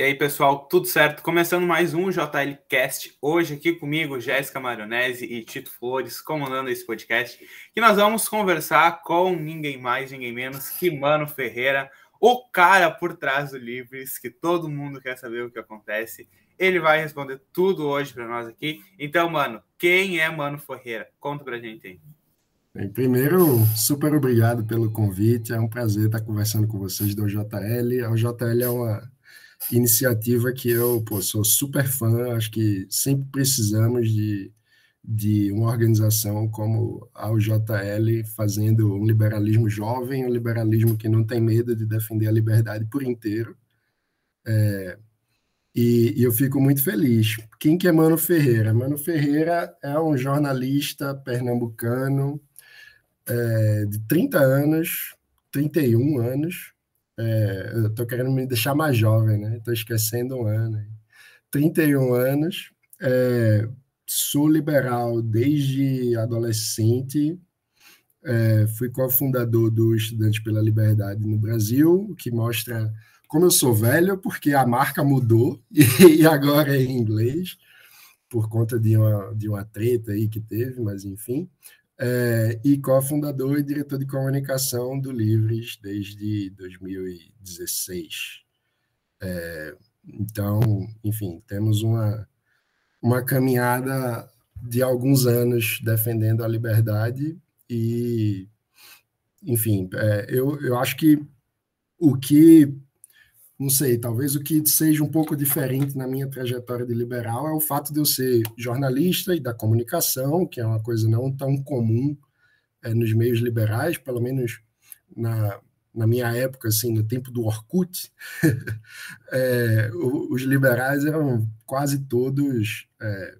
E aí, pessoal, tudo certo? Começando mais um JL Cast. Hoje aqui comigo, Jéssica Maronese e Tito Flores, comandando esse podcast, que nós vamos conversar com ninguém mais, ninguém menos que Mano Ferreira, o cara por trás do Livres, que todo mundo quer saber o que acontece. Ele vai responder tudo hoje para nós aqui. Então, mano, quem é Mano Ferreira? Conta pra gente aí. Bem, primeiro, super obrigado pelo convite. É um prazer estar conversando com vocês do JL. O JL é uma iniciativa que eu pô, sou super fã. Acho que sempre precisamos de, de uma organização como a UJL fazendo um liberalismo jovem, um liberalismo que não tem medo de defender a liberdade por inteiro. É, e, e, eu fico muito feliz. Quem que é Mano Ferreira? Mano Ferreira é um jornalista pernambucano é, de 30 anos, 31 anos. É, eu estou querendo me deixar mais jovem, né? Estou esquecendo um ano. 31 anos. É, sou liberal desde adolescente. É, fui cofundador do Estudantes pela Liberdade no Brasil, que mostra como eu sou velho, porque a marca mudou e, agora é em inglês, por conta de uma, de uma treta aí que teve, mas enfim é, e cofundador e diretor de comunicação do Livres desde 2016. É, então, enfim, temos uma, uma caminhada de alguns anos defendendo a liberdade e, enfim, é, eu, eu acho que o que não sei, talvez o que seja um pouco diferente na minha trajetória de liberal é o fato de eu ser jornalista e da comunicação, que é uma coisa não tão comum é, nos meios liberais, pelo menos na, na minha época, assim, no tempo do Orkut, é, os liberais eram quase todos é,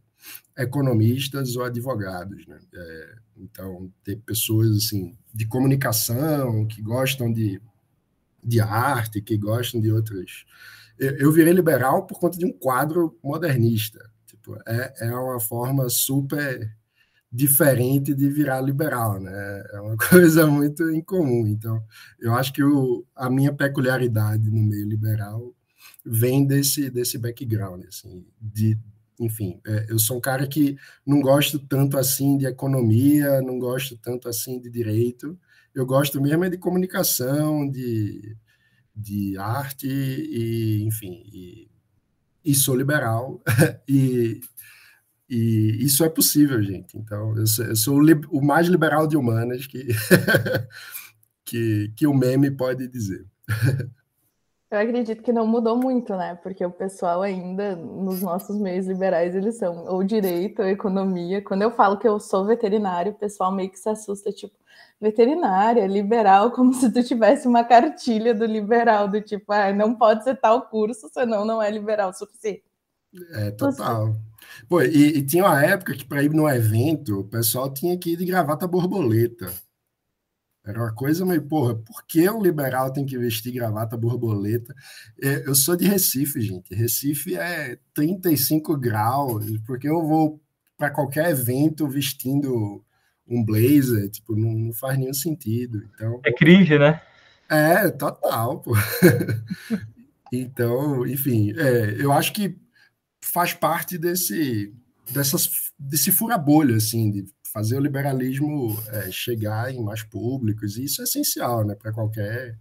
economistas ou advogados, né? É, então, ter pessoas assim de comunicação que gostam de de arte, que gostam de outras. Eu, eu virei liberal por conta de um quadro modernista. Tipo, é, é uma forma super diferente de virar liberal, né? É uma coisa muito incomum. Então, eu acho que o, a minha peculiaridade no meio liberal vem desse desse background, assim, de enfim, é, eu sou um cara que não gosto tanto assim de economia, não gosto tanto assim de direito, eu gosto mesmo é de comunicação, de, de arte e, enfim, e, e sou liberal e, e isso é possível, gente. Então, eu sou, eu sou o, o, mais liberal de humanas que, que, que o meme pode dizer. Eu acredito que não mudou muito, né? Porque o pessoal ainda, nos nossos meios liberais, eles são ou direito ou economia. Quando eu falo que eu sou veterinário, o pessoal meio que se assusta, tipo, veterinária, liberal, como se tu tivesse uma cartilha do liberal, do tipo, ah, não pode ser tal curso, senão não é liberal o suficiente. É, total. Pô, e, e tinha uma época que para ir no evento, o pessoal tinha que ir de gravata borboleta. Era uma coisa meio, porra, por que um liberal tem que vestir gravata borboleta? É, eu sou de Recife, gente. Recife é 35 graus, porque eu vou para qualquer evento vestindo um blazer, tipo, não, não, faz nenhum sentido. Então, é cringe, né? É, total, pô. então, enfim, é, eu acho que faz parte desse, dessas, desse fura-bolha, assim, de fazer o liberalismo é, chegar em mais públicos, e isso é essencial, né, para qualquer,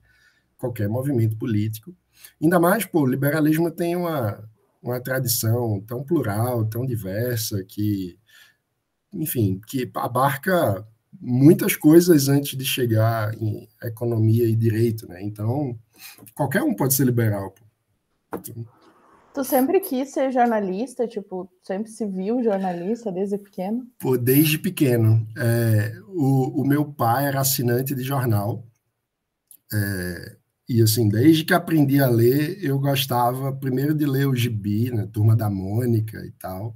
qualquer movimento político. Ainda mais, pô, o liberalismo tem uma, uma tradição tão plural, tão diversa, que enfim, que abarca muitas coisas antes de chegar em economia e direito, né? Então, qualquer um pode ser liberal. Tu sempre quis ser jornalista? Tipo, sempre se viu jornalista desde pequeno? Pô, desde pequeno. É, o, o meu pai era assinante de jornal. É, e assim, desde que aprendi a ler, eu gostava primeiro de ler o gibi, né? Turma da Mônica e tal.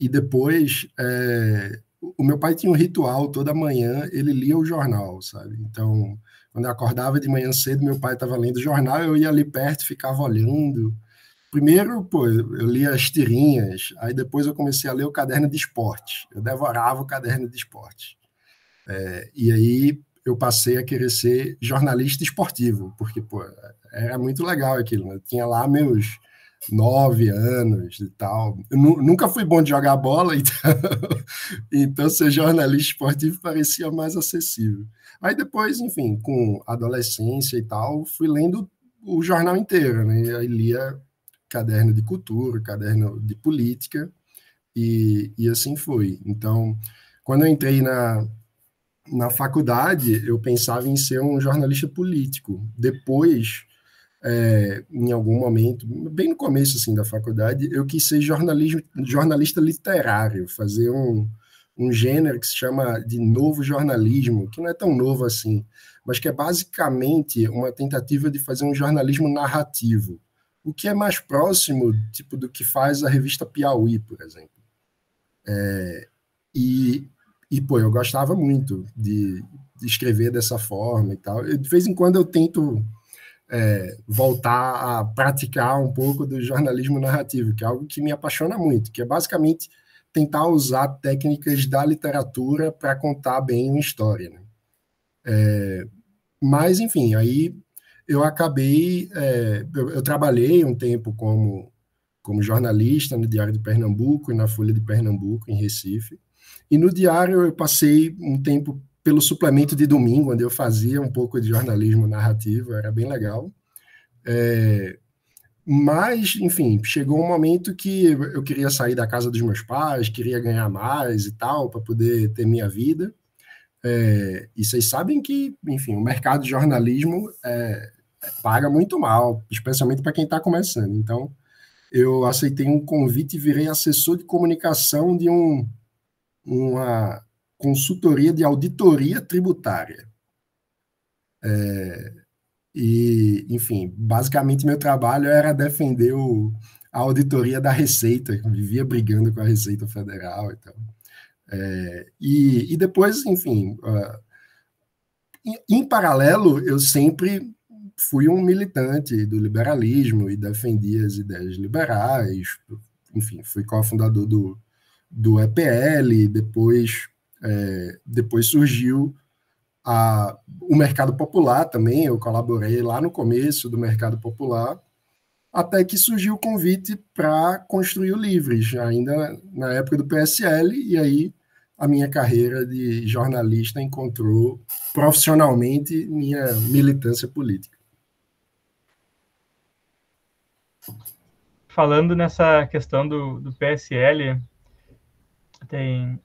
E depois, é, o meu pai tinha um ritual, toda manhã ele lia o jornal, sabe? Então, quando eu acordava de manhã cedo, meu pai estava lendo o jornal, eu ia ali perto, ficava olhando. Primeiro, pô, eu lia as tirinhas, aí depois eu comecei a ler o caderno de esporte. Eu devorava o caderno de esporte. É, e aí eu passei a querer ser jornalista esportivo, porque, pô, era muito legal aquilo. Né? Eu tinha lá meus nove anos e tal. Eu nunca fui bom de jogar bola, então, então ser jornalista esportivo parecia mais acessível. Aí depois, enfim, com adolescência e tal, fui lendo o jornal inteiro, né? Aí lia caderno de cultura, caderno de política, e, e assim foi. Então, quando eu entrei na, na faculdade, eu pensava em ser um jornalista político. Depois, é, em algum momento, bem no começo assim, da faculdade, eu quis ser jornalismo, jornalista literário, fazer um, um gênero que se chama de novo jornalismo, que não é tão novo assim, mas que é basicamente uma tentativa de fazer um jornalismo narrativo, o que é mais próximo tipo do que faz a revista Piauí, por exemplo. É, e, e, pô, eu gostava muito de, de, escrever dessa forma e tal. Eu, de vez em quando eu tento é, voltar a praticar um pouco do jornalismo narrativo, que é algo que me apaixona muito, que é basicamente tentar usar técnicas da literatura para contar bem uma história. Né? É, mas, enfim, aí eu acabei. É, eu, eu, trabalhei um tempo como, como jornalista no Diário de Pernambuco e na Folha de Pernambuco, em Recife. E no Diário eu passei um tempo pelo suplemento de domingo, onde eu fazia um pouco de jornalismo narrativo, era bem legal. É, mas, enfim, chegou um momento que eu queria sair da casa dos meus pais, queria ganhar mais e tal, para poder ter minha vida. É, e vocês sabem que, enfim, o mercado de jornalismo é, paga muito mal, especialmente para quem está começando. Então, eu aceitei um convite e virei assessor de comunicação de um, uma consultoria de auditoria tributária. É, e, enfim, basicamente meu trabalho era defender o, a auditoria da Receita, vivia brigando com a Receita Federal e tal. É, e, e depois, enfim, uh, em, em paralelo, eu sempre fui um militante do liberalismo e defendia as ideias liberais, enfim, fui cofundador do, do EPL, depois, é, depois surgiu a, o mercado popular também, eu colaborei lá no começo do mercado popular, até que surgiu o convite para construir o Livres, ainda na época do PSL, e aí a minha carreira de jornalista encontrou profissionalmente minha militância política. Falando nessa questão do, do PSL, tem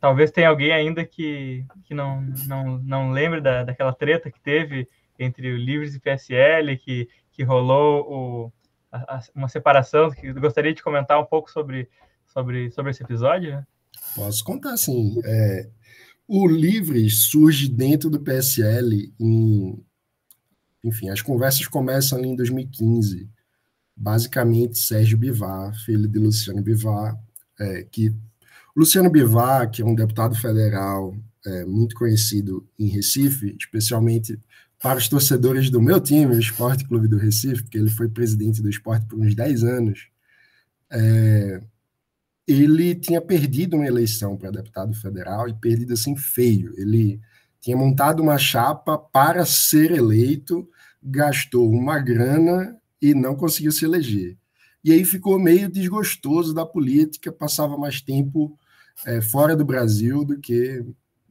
talvez tenha alguém ainda que, que não, não, não lembre da, daquela treta que teve entre o Livres e PSL, que, que rolou o, a, uma separação, que gostaria de comentar um pouco sobre, sobre, sobre esse episódio, né? Posso contar, sim. É, o Livres surge dentro do PSL em... Enfim, as conversas começam ali em 2015. Basicamente, Sérgio Bivar, filho de Luciano Bivar, é, que Luciano Bivar, que é um deputado federal é, muito conhecido em Recife, especialmente para os torcedores do meu time, o Esporte Clube do Recife, porque ele foi presidente do esporte por uns 10 anos, é, ele tinha perdido uma eleição para deputado federal e perdido assim feio. Ele tinha montado uma chapa para ser eleito, gastou uma grana e não conseguiu se eleger. E aí ficou meio desgostoso da política, passava mais tempo é, fora do Brasil do que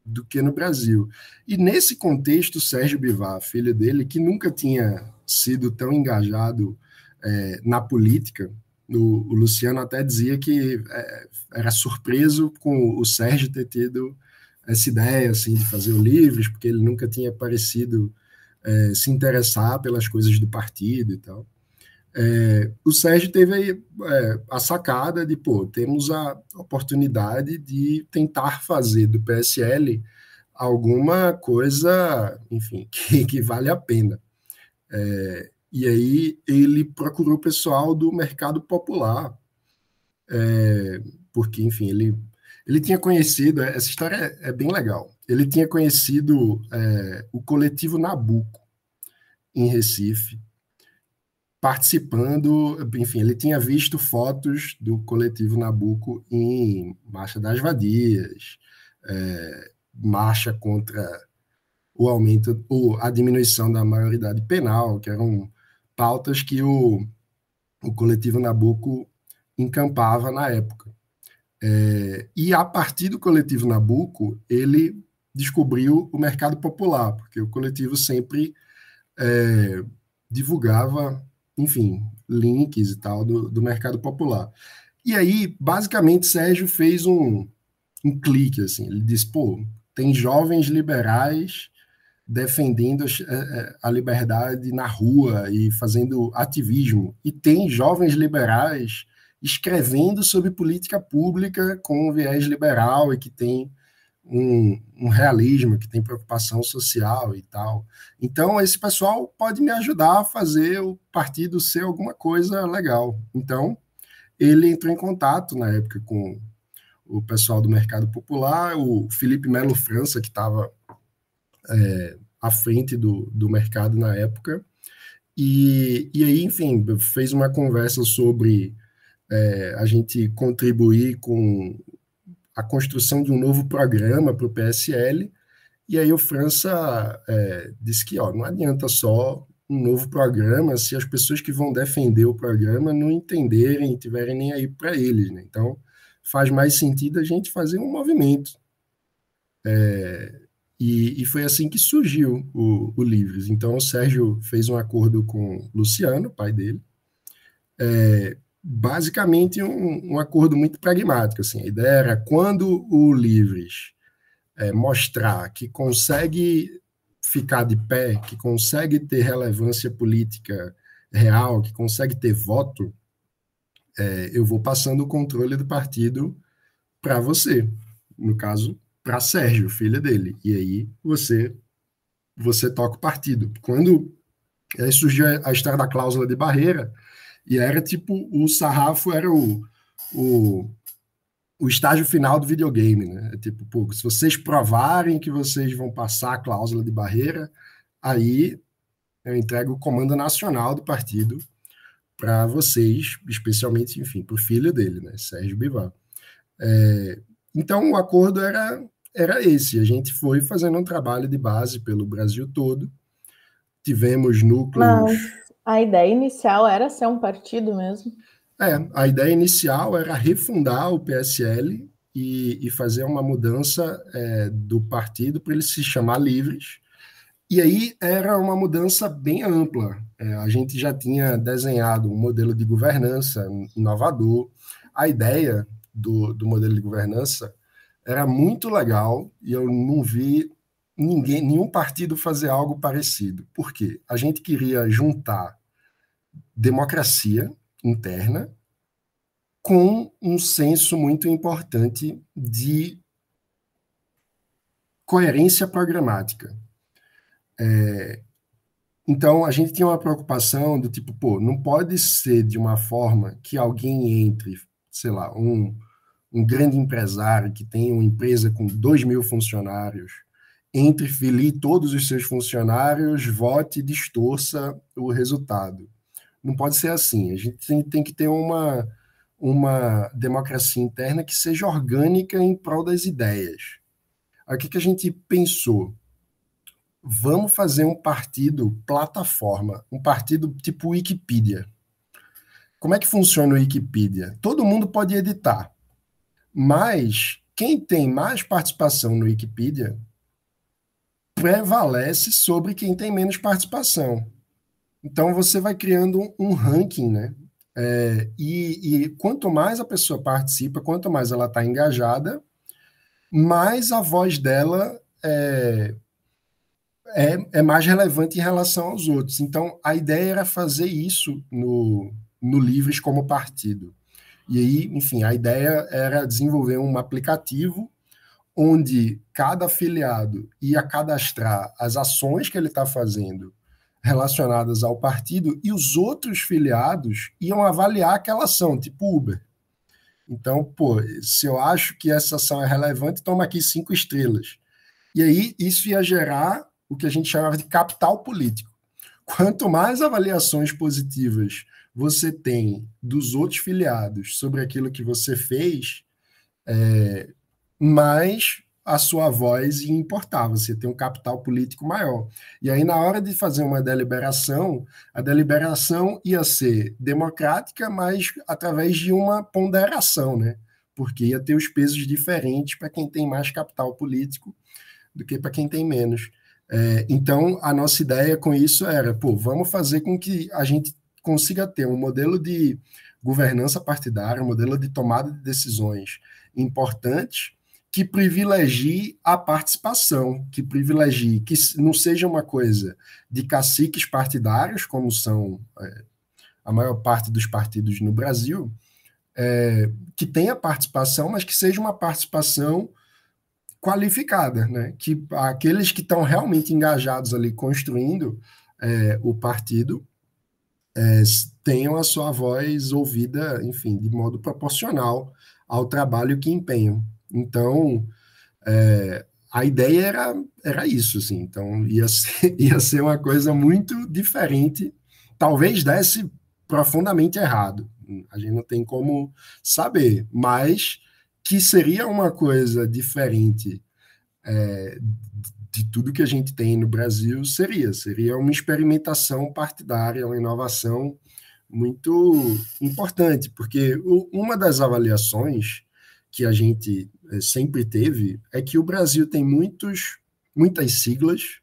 do que no Brasil. E nesse contexto, Sérgio Bivar, filho dele, que nunca tinha sido tão engajado é, na política, o, Luciano até dizia que é, era surpreso com o Sérgio ter tido essa ideia assim de fazer o Livres, porque ele nunca tinha parecido é, se interessar pelas coisas do partido e tal. É, o Sérgio teve aí, é, a sacada de, pô, temos a oportunidade de tentar fazer do PSL alguma coisa, enfim, que, que vale a pena. É, e aí ele procurou o pessoal do mercado popular, é, porque, enfim, ele, ele tinha conhecido, essa história é, é bem legal, ele tinha conhecido é, o coletivo Nabuco, em Recife, participando, enfim, ele tinha visto fotos do coletivo Nabuco em Marcha das Vadias, é, marcha contra o aumento, ou a diminuição da maioridade penal, que eram pautas que o, o coletivo Nabucco encampava na época. É, e a partir do coletivo Nabucco, ele descobriu o mercado popular, porque o coletivo sempre é, divulgava, enfim, links e tal do, do mercado popular. E aí, basicamente, Sérgio fez um, um clique, assim, ele disse, pô, tem jovens liberais defendendo a, é, a liberdade na rua e fazendo ativismo, e tem jovens liberais escrevendo sobre política pública com viés liberal e que tem um, um, realismo, que tem preocupação social e tal. Então, esse pessoal pode me ajudar a fazer o partido ser alguma coisa legal. Então, ele entrou em contato na época com o pessoal do mercado popular, o Felipe Melo França, que estava é, à frente do, do mercado na época, e, e aí, enfim, fez uma conversa sobre é, a gente contribuir com a construção de um novo programa para o PSL, e aí o França é, disse que ó, não adianta só um novo programa se as pessoas que vão defender o programa não entenderem, tiverem nem aí para eles. Né? Então, faz mais sentido a gente fazer um movimento. É, e, e, foi assim que surgiu o, o Livres. Então, o Sérgio fez um acordo com Luciano, pai dele, é, basicamente um, um, acordo muito pragmático. Assim. A ideia era quando o Livres é, mostrar que consegue ficar de pé, que consegue ter relevância política real, que consegue ter voto, é, eu vou passando o controle do partido para você. No caso, para Sérgio, filha dele. E aí você você toca o partido. Quando aí surgiu a história da cláusula de barreira, e era tipo, o sarrafo era o, o, o estágio final do videogame, né? É tipo, pô, se vocês provarem que vocês vão passar a cláusula de barreira, aí eu entrego o comando nacional do partido para vocês, especialmente, enfim, para o filho dele, né, Sérgio Bivar. É, então, o acordo era, era esse. A gente foi fazendo um trabalho de base pelo Brasil todo. Tivemos núcleos. A ideia inicial era ser um partido mesmo? É, a ideia inicial era refundar o PSL e, e fazer uma mudança é, do partido para ele se chamar Livres. E aí era uma mudança bem ampla. É, a gente já tinha desenhado um modelo de governança inovador. A ideia do, do modelo de governança era muito legal e eu não vi ninguém, nenhum partido fazer algo parecido. Por quê? A gente queria juntar democracia interna com um senso muito importante de coerência programática. É, então, a gente tinha uma preocupação do tipo, pô, não pode ser de uma forma que alguém entre, sei lá, um, um grande empresário que tem uma empresa com dois mil funcionários, entre filie todos os seus funcionários, vote e distorça o resultado. Não pode ser assim. A gente tem, tem que ter uma, uma democracia interna que seja orgânica em prol das ideias. Que, que a gente pensou? Vamos fazer um partido plataforma, um partido tipo Wikipedia. Como é que funciona o Wikipedia? Todo mundo pode editar, mas quem tem mais participação no Wikipedia prevalece sobre quem tem menos participação. Então você vai criando um ranking, né? É, e, e, quanto mais a pessoa participa, quanto mais ela está engajada, mais a voz dela é, é, é, mais relevante em relação aos outros. Então a ideia era fazer isso no, no Livres como partido. E aí, enfim, a ideia era desenvolver um aplicativo onde cada afiliado ia cadastrar as ações que ele está fazendo relacionadas ao partido e os outros filiados iam avaliar aquela ação, tipo Uber. Então, pô, se eu acho que essa ação é relevante, toma aqui cinco estrelas. E aí isso ia gerar o que a gente chamava de capital político. Quanto mais avaliações positivas você tem dos outros filiados sobre aquilo que você fez, é, mais a sua voz importar, você tem um capital político maior. E aí, na hora de fazer uma deliberação, a deliberação ia ser democrática, mas através de uma ponderação, né? Porque ia ter os pesos diferentes para quem tem mais capital político do que para quem tem menos. É, então, a nossa ideia com isso era, pô, vamos fazer com que a gente consiga ter um modelo de governança partidária, um modelo de tomada de decisões importantes que privilegie a participação, que privilegie, que não seja uma coisa de caciques partidários, como são é, a maior parte dos partidos no Brasil, é, que tenha participação, mas que seja uma participação qualificada, né? que aqueles que estão realmente engajados ali construindo é, o partido é, tenham a sua voz ouvida, enfim, de modo proporcional ao trabalho que empenham. Então, é, a ideia era, era isso, assim. Então, ia ser, ia ser uma coisa muito diferente. Talvez desse profundamente errado. A gente não tem como saber, mas que seria uma coisa diferente é, de tudo que a gente tem no Brasil, seria. Seria uma experimentação partidária, uma inovação muito importante, porque uma das avaliações que a gente sempre teve é que o Brasil tem muitos, muitas siglas,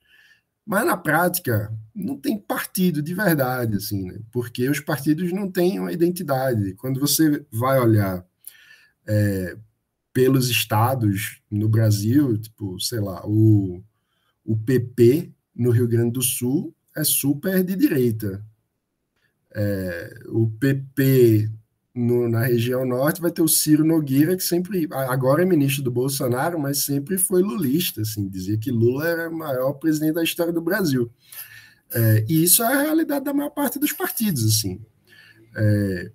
mas na prática não tem partido de verdade, assim, né? porque os partidos não têm uma identidade. Quando você vai olhar é, pelos estados no Brasil, tipo, sei lá, o, o PP no Rio Grande do Sul é super de direita. É, o PP no, na região norte vai ter o Ciro Nogueira, que sempre, agora é ministro do Bolsonaro, mas sempre foi lulista, assim, dizia que Lula era o maior presidente da história do Brasil. É, e isso é a realidade da maior parte dos partidos, assim. É,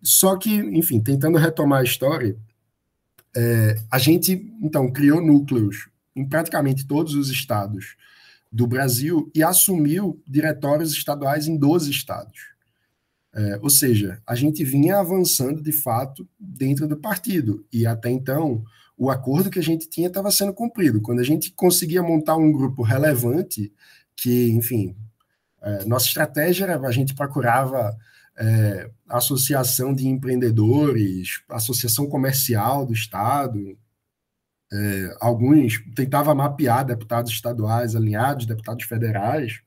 só que, enfim, tentando retomar a história, é, a gente, então, criou núcleos em praticamente todos os estados do Brasil e assumiu diretórios estaduais em 12 estados. É, ou seja, a gente vinha avançando de fato dentro do partido, e até então o acordo que a gente tinha estava sendo cumprido. Quando a gente conseguia montar um grupo relevante, que, enfim, é, nossa estratégia era a gente procurava é, associação de empreendedores, associação comercial do Estado, é, alguns tentava mapear deputados estaduais alinhados, deputados federais,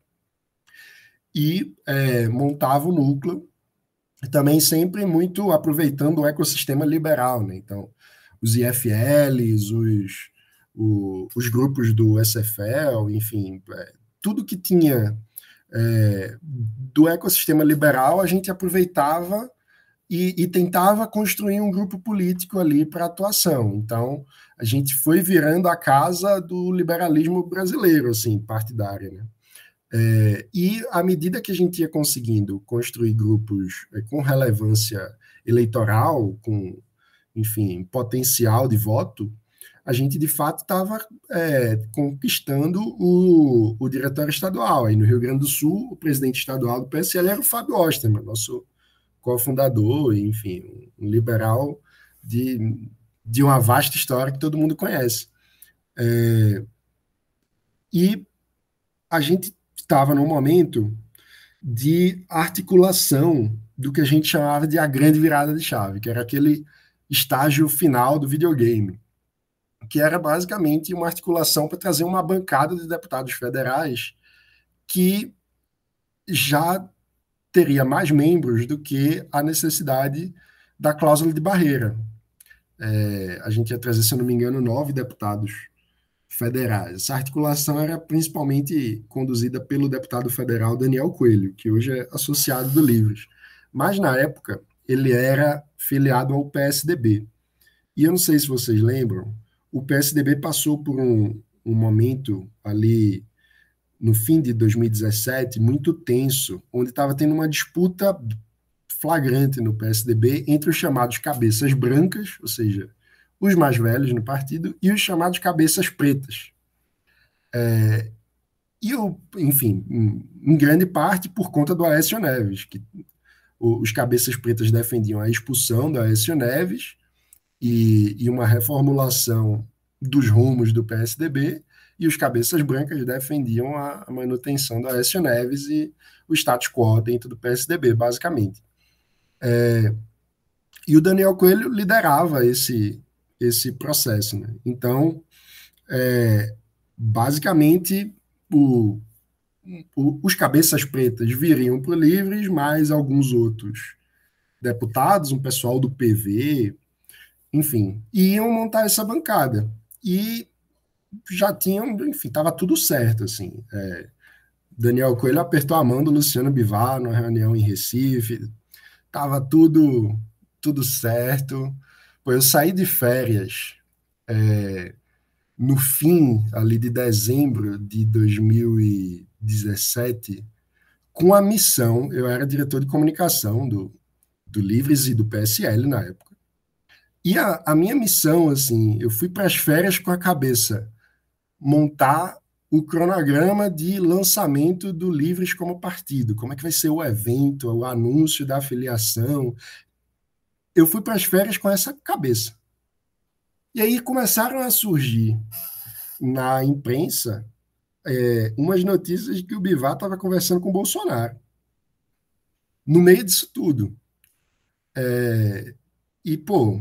e é, montava o núcleo também sempre muito aproveitando o ecossistema liberal, né? Então, os IFLs, os, o, os grupos do SFL, enfim, é, tudo que tinha é, do ecossistema liberal, a gente aproveitava e, e tentava construir um grupo político ali para atuação. Então, a gente foi virando a casa do liberalismo brasileiro, assim, partidária, né? É, e à medida que a gente ia conseguindo construir grupos é, com relevância eleitoral, com, enfim, potencial de voto, a gente de fato estava é, conquistando o, o diretório estadual. Aí no Rio Grande do Sul, o presidente estadual do PSL era o Fábio Osterman, nosso cofundador, enfim, um liberal de, de uma vasta história que todo mundo conhece. É, e a gente estava num momento de articulação do que a gente chamava de a grande virada de chave, que era aquele estágio final do videogame, que era basicamente uma articulação para trazer uma bancada de deputados federais que já teria mais membros do que a necessidade da cláusula de barreira. É, a gente ia trazer, se não me engano, nove deputados federais. Essa articulação era principalmente conduzida pelo deputado federal Daniel Coelho, que hoje é associado do Livres. Mas, na época, ele era filiado ao PSDB. E eu não sei se vocês lembram, o PSDB passou por um, um momento ali no fim de 2017 muito tenso, onde estava tendo uma disputa flagrante no PSDB entre os chamados cabeças brancas, ou seja, os mais velhos no partido e os chamados cabeças pretas. É, e, o, enfim, em grande parte por conta do Aécio Neves, que os cabeças pretas defendiam a expulsão do Aécio Neves e, e uma reformulação dos rumos do PSDB e os cabeças brancas defendiam a manutenção do Aécio Neves e o status quo dentro do PSDB, basicamente. É, e o Daniel Coelho liderava esse, esse processo. Né? Então, é, basicamente, o, o, os cabeças pretas viriam para o Livres, mais alguns outros deputados, um pessoal do PV, enfim, iam montar essa bancada. E já tinham, enfim, estava tudo certo, assim. É, Daniel Coelho apertou a mão do Luciano Bivar numa reunião em Recife, estava tudo, tudo certo. Eu saí de férias é, no fim ali de dezembro de 2017 com a missão, eu era diretor de comunicação do, do Livres e do PSL na época, e a, a minha missão, assim, eu fui para as férias com a cabeça montar o cronograma de lançamento do Livres como partido, como é que vai ser o evento, o anúncio da afiliação. Eu fui para as férias com essa cabeça. E aí começaram a surgir na imprensa é, umas notícias que o Bivar estava conversando com o Bolsonaro. No meio disso tudo. É, e, pô,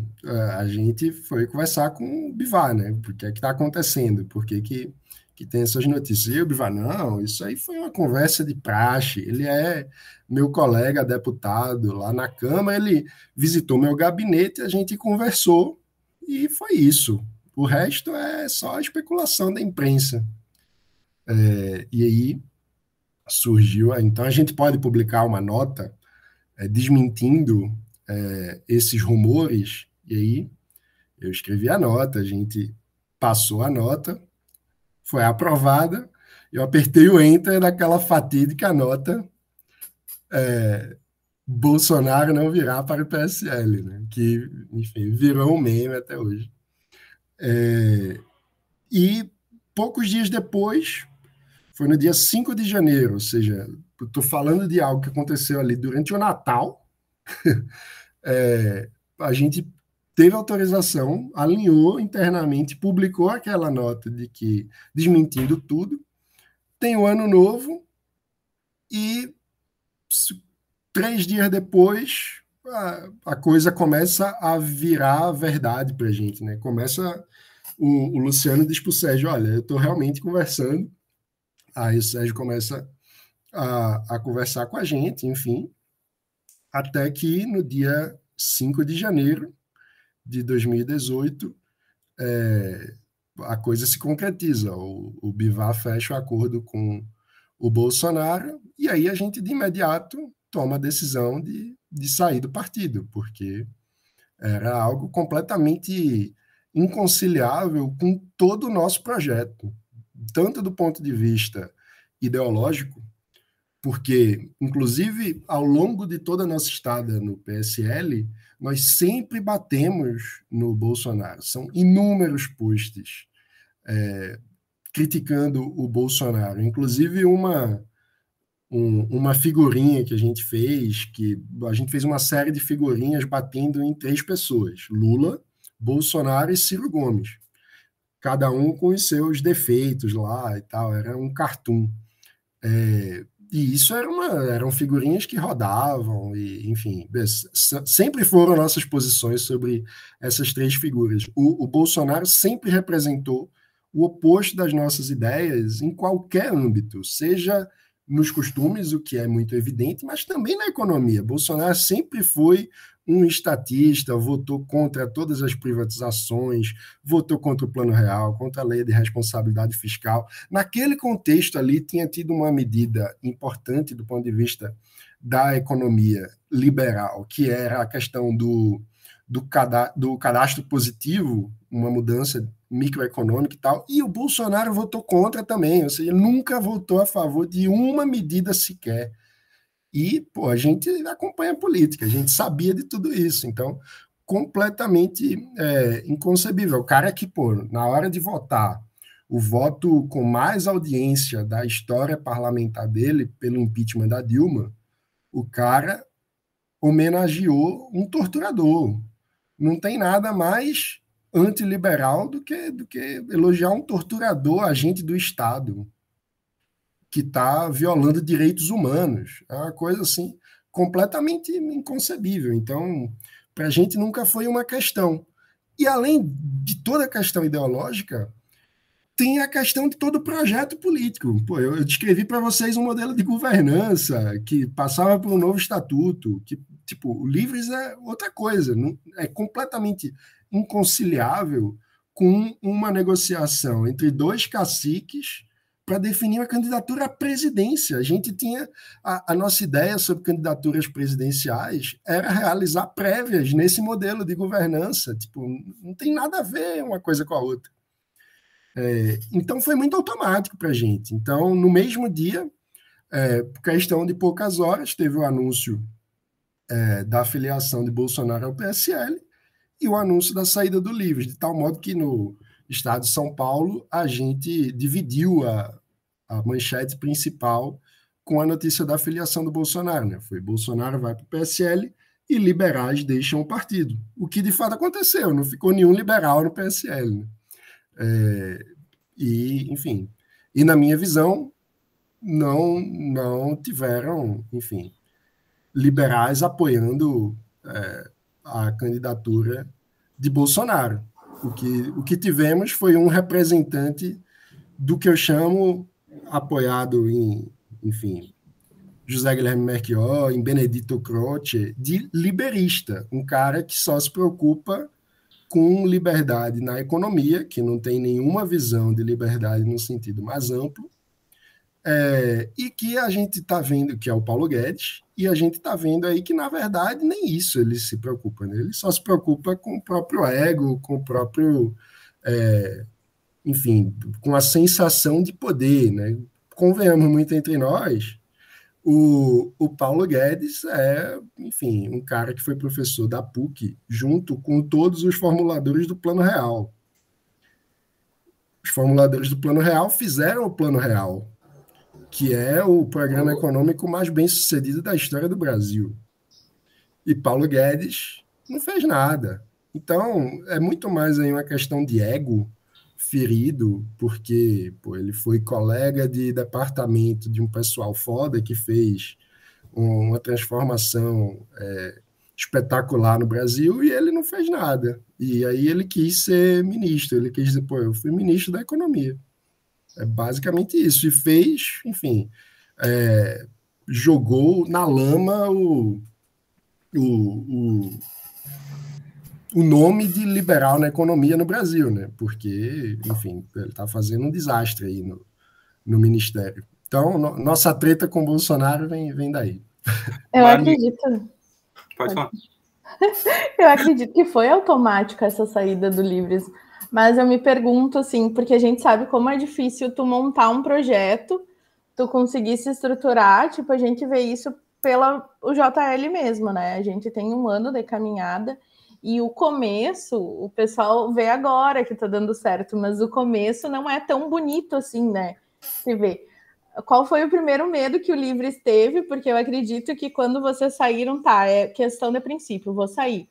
a gente foi conversar com o Bivar, né? Por que é que está acontecendo? Por que, que, que tem essas notícias? E o Bivar, não, isso aí foi uma conversa de praxe. Ele é meu colega deputado lá na Câmara, ele visitou meu gabinete, a gente conversou e foi isso. O resto é só especulação da imprensa. É, e aí surgiu. Então a gente pode publicar uma nota é, desmentindo é, esses rumores, e aí eu escrevi a nota, a gente passou a nota, foi aprovada, eu apertei o enter naquela fatídica nota é, Bolsonaro não virá para o PSL, né? que, enfim, virou um meme até hoje. É, e poucos dias depois, foi no dia 5 de janeiro, ou seja, estou falando de algo que aconteceu ali durante o Natal, é, a gente teve autorização, alinhou internamente, publicou aquela nota de que desmentindo tudo. Tem o ano novo e três dias depois a, a coisa começa a virar verdade para a gente, né? Começa o, o Luciano diz para o Sérgio, olha, eu estou realmente conversando. Aí o Sérgio começa a, a conversar com a gente, enfim, até que no dia 5 de janeiro de 2018 é, a coisa se concretiza. O, o Bivar fecha o acordo com o Bolsonaro e aí a gente de imediato toma a decisão de, de sair do partido, porque era algo completamente inconciliável com todo o nosso projeto, tanto do ponto de vista ideológico, porque, inclusive, ao longo de toda a nossa estada no PSL, nós sempre batemos no Bolsonaro. São inúmeros posts é, criticando o Bolsonaro. Inclusive, uma, um, uma figurinha que a gente fez, que a gente fez uma série de figurinhas batendo em três pessoas: Lula, Bolsonaro e Ciro Gomes. Cada um com os seus defeitos lá e tal. Era um cartoon. É, e isso era uma, eram figurinhas que rodavam, e, enfim, sempre foram nossas posições sobre essas três figuras. O, o Bolsonaro sempre representou o oposto das nossas ideias em qualquer âmbito, seja nos costumes, o que é muito evidente, mas também na economia. Bolsonaro sempre foi um estatista, votou contra todas as privatizações, votou contra o Plano Real, contra a lei de responsabilidade fiscal. Naquele contexto ali, tinha tido uma medida importante do ponto de vista da economia liberal, que era a questão do, do, cadastro, do cadastro positivo, uma mudança microeconômica e tal, e o Bolsonaro votou contra também, ou seja, nunca votou a favor de uma medida sequer. E, pô, a gente acompanha a política, a gente sabia de tudo isso. Então, completamente é, inconcebível. O cara que, pô, na hora de votar, o voto com mais audiência da história parlamentar dele pelo impeachment da Dilma, o cara homenageou um torturador. Não tem nada mais antiliberal do que, do que elogiar um torturador, agente do Estado, que está violando direitos humanos. É uma coisa assim completamente inconcebível. Então, para a gente nunca foi uma questão. E além de toda a questão ideológica, tem a questão de todo o projeto político. Pô, eu, descrevi para vocês um modelo de governança que passava por um novo estatuto, que tipo, o Livres é outra coisa, não, é completamente inconciliável com uma negociação entre dois caciques para definir uma candidatura à presidência. A gente tinha a, a, nossa ideia sobre candidaturas presidenciais era realizar prévias nesse modelo de governança. Tipo, não tem nada a ver uma coisa com a outra. É, então foi muito automático para a gente. Então, no mesmo dia, é, questão de poucas horas, teve o anúncio é, da afiliação de Bolsonaro ao PSL e o anúncio da saída do Livres, de tal modo que no estado de São Paulo a gente dividiu a, a manchete principal com a notícia da afiliação do Bolsonaro. Né? Foi Bolsonaro vai para o PSL e liberais deixam o partido. O que de fato aconteceu, não ficou nenhum liberal no PSL. Né? É, e, enfim, e na minha visão, não, não tiveram, enfim, liberais apoiando é, a candidatura de Bolsonaro. O que, o que tivemos foi um representante do que eu chamo, apoiado em, enfim, José Guilherme Merchior, em Benedito Croce, de liberista, um cara que só se preocupa com liberdade na economia, que não tem nenhuma visão de liberdade no sentido mais amplo, é, e que a gente está vendo que é o Paulo Guedes, e a gente está vendo aí que, na verdade, nem isso ele se preocupa. Né? Ele só se preocupa com o próprio ego, com o próprio. É, enfim, com a sensação de poder. Né? Convenhamos muito entre nós, o, o Paulo Guedes é, enfim, um cara que foi professor da PUC, junto com todos os formuladores do Plano Real. Os formuladores do Plano Real fizeram o Plano Real que é o programa econômico mais bem sucedido da história do Brasil. E Paulo Guedes não fez nada. Então, é muito mais aí uma questão de ego ferido, porque pô, ele foi colega de departamento de um pessoal foda que fez uma transformação é, espetacular no Brasil e ele não fez nada. E aí ele quis ser ministro, ele quis dizer, pô, eu fui ministro da economia. É basicamente isso. E fez, enfim, é, jogou na lama o, o, o, o, nome de liberal na economia no Brasil, né? Porque, enfim, ele está fazendo um desastre aí no, no Ministério. Então, no, nossa treta com o Bolsonaro vem, vem daí. Eu acredito. Pode falar. Eu acredito que foi automático essa saída do Livres mas eu me pergunto assim, porque a gente sabe como é difícil tu montar um projeto, tu conseguir se estruturar, tipo, a gente vê isso pela o JL mesmo, né? A gente tem um ano de caminhada e o começo, o pessoal vê agora que tá dando certo, mas o começo não é tão bonito assim, né? Se vê. Qual foi o primeiro medo que o Livres teve? Porque eu acredito que quando vocês saíram, tá, é questão de princípio, vou sair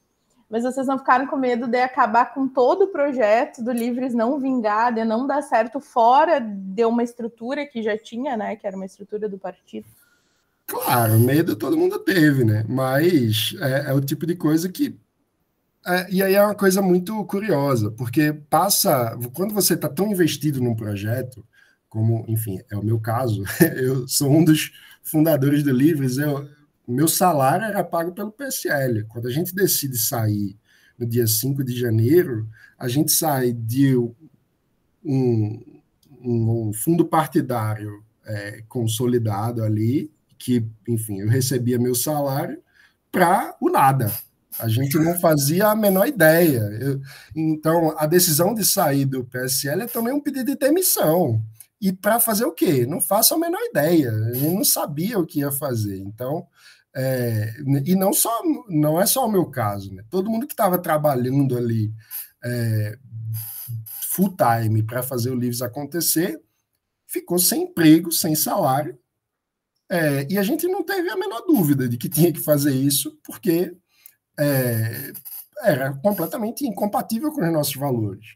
mas vocês não ficaram com medo de acabar com todo o projeto do Livres não vingar, de não dar certo fora de uma estrutura que já tinha, né? Que era uma estrutura do partido. Claro, medo todo mundo teve, né? Mas é, é o tipo de coisa que. É, e aí é uma coisa muito curiosa, porque passa. Quando você está tão investido num projeto, como, enfim, é o meu caso, eu sou um dos fundadores do Livres, eu, meu salário era pago pelo PSL. Quando a gente decide sair no dia 5 de janeiro, a gente sai de um, um fundo partidário é, consolidado ali, que, enfim, eu recebia meu salário, para o nada. A gente não fazia a menor ideia. Eu, então, a decisão de sair do PSL é também um pedido de demissão. E para fazer o quê? Não faço a menor ideia. Gente não sabia o que ia fazer. Então, é, e não só não é só o meu caso, né? Todo mundo que estava trabalhando ali é, full time para fazer o Livres acontecer ficou sem emprego, sem salário. É, e a gente não teve a menor dúvida de que tinha que fazer isso, porque é, era completamente incompatível com os nossos valores.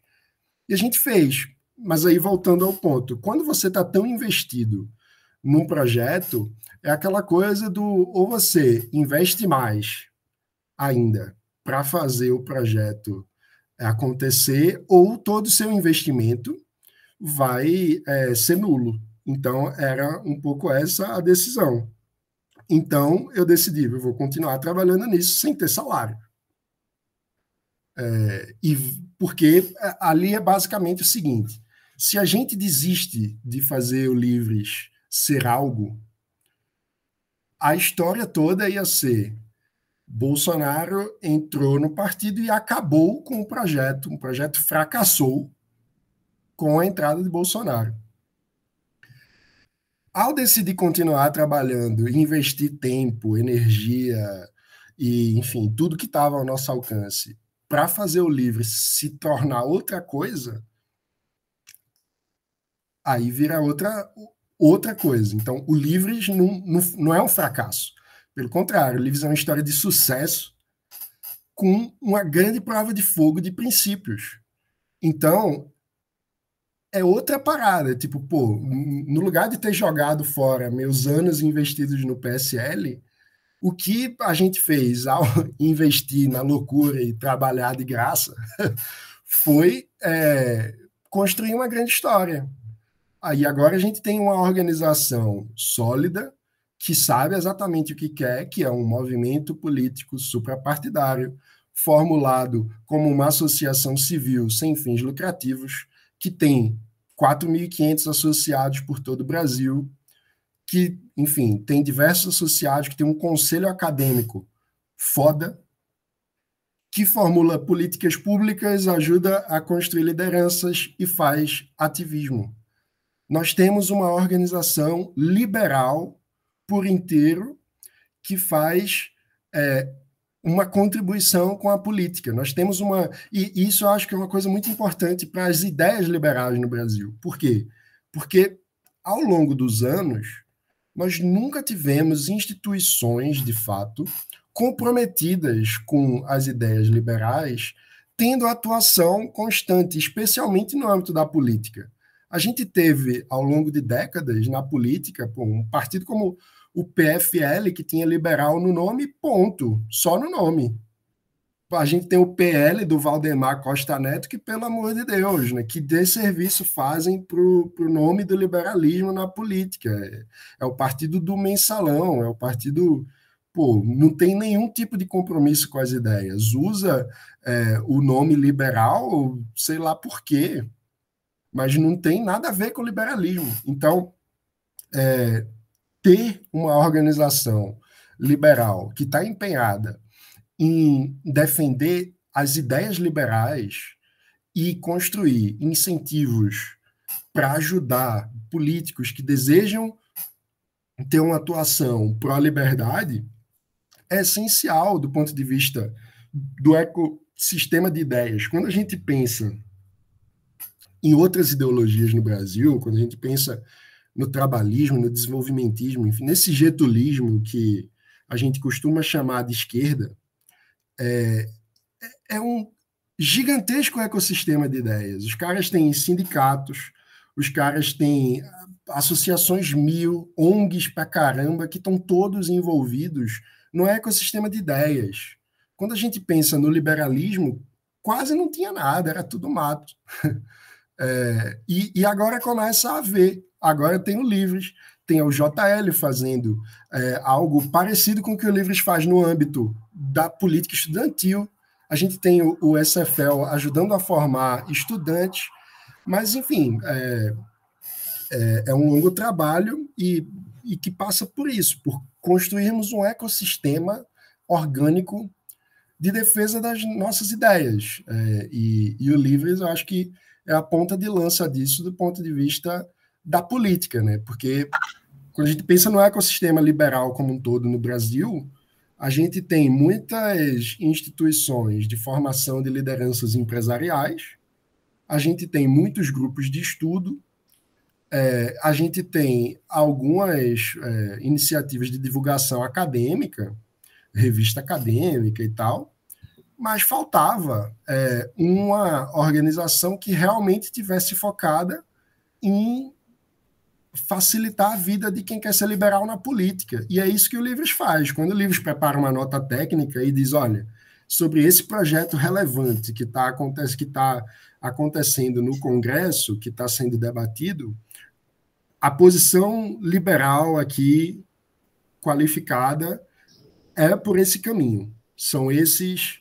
E a gente fez. Mas aí, voltando ao ponto, quando você está tão investido num projeto, é aquela coisa do ou você investe mais ainda para fazer o projeto acontecer, ou todo o seu investimento vai é, ser nulo. Então, era um pouco essa a decisão. Então, eu decidi, eu vou continuar trabalhando nisso sem ter salário. É, e porque é, ali é basicamente o seguinte: se a gente desiste de fazer o Livres ser algo, a história toda ia ser Bolsonaro entrou no partido e acabou com o projeto. Um projeto fracassou com a entrada de Bolsonaro. Ao decidir continuar trabalhando, investir tempo, energia e, enfim, tudo que estava ao nosso alcance para fazer o livro se tornar outra coisa, aí vira outra, outra coisa. Então, o Livres não, não, não é um fracasso. Pelo contrário, o Livres é uma história de sucesso com uma grande prova de fogo de princípios. Então, é outra parada. Tipo, pô, no lugar de ter jogado fora meus anos investidos no PSL, o que a gente fez ao investir na loucura e trabalhar de graça foi é, construir uma grande história. Aí agora a gente tem uma organização sólida que sabe exatamente o que quer, que é um movimento político suprapartidário, formulado como uma associação civil sem fins lucrativos, que tem 4.500 associados por todo o Brasil, que, enfim, tem diversos associados, que tem um conselho acadêmico foda, que formula políticas públicas, ajuda a construir lideranças e faz ativismo. Nós temos uma organização liberal por inteiro que faz é, uma contribuição com a política. Nós temos uma. E isso eu acho que é uma coisa muito importante para as ideias liberais no Brasil. Por quê? Porque ao longo dos anos, nós nunca tivemos instituições, de fato, comprometidas com as ideias liberais, tendo atuação constante, especialmente no âmbito da política. A gente teve, ao longo de décadas, na política, um partido como o PFL, que tinha liberal no nome, ponto, só no nome a gente tem o PL do Valdemar Costa Neto, que, pelo amor de Deus, né, que desserviço fazem para o nome do liberalismo na política. É, é, o partido do mensalão, é o partido. Pô, não tem nenhum tipo de compromisso com as ideias. Usa é, o nome liberal, sei lá por quê, mas não tem nada a ver com o liberalismo. Então, é, ter uma organização liberal que está empenhada em defender as ideias liberais e construir incentivos para ajudar políticos que desejam ter uma atuação pró-liberdade é essencial do ponto de vista do ecossistema de ideias. Quando a gente pensa em outras ideologias no Brasil, quando a gente pensa no trabalhismo, no desenvolvimentismo, enfim, nesse getulismo que a gente costuma chamar de esquerda, é, é um gigantesco ecossistema de ideias. Os caras têm sindicatos, os caras têm associações mil, ONGs pra caramba, que estão todos envolvidos no ecossistema de ideias. Quando a gente pensa no liberalismo, quase não tinha nada, era tudo mato. É, e, e, agora começa a ver. Agora tem o Livres, tem o JL fazendo é, algo parecido com o que o Livres faz no âmbito da política estudantil. A gente tem o, o SFL ajudando a formar estudantes, mas, enfim, é, é, é um longo trabalho e, e que passa por isso, por construirmos um ecossistema orgânico de defesa das nossas ideias. É, e, e, o Livres, eu acho que é a ponta de lança disso do ponto de vista da política, né? Porque quando a gente pensa no ecossistema liberal como um todo no Brasil, a gente tem muitas instituições de formação de lideranças empresariais, a gente tem muitos grupos de estudo, é, a gente tem algumas é, iniciativas de divulgação acadêmica, revista acadêmica e tal, mas faltava é, uma organização que realmente tivesse focada em facilitar a vida de quem quer ser liberal na política. E é isso que o Livres faz. Quando o Livres prepara uma nota técnica e diz, olha, sobre esse projeto relevante que está acontece, que tá acontecendo no Congresso, que está sendo debatido, a posição liberal aqui qualificada é por esse caminho. São esses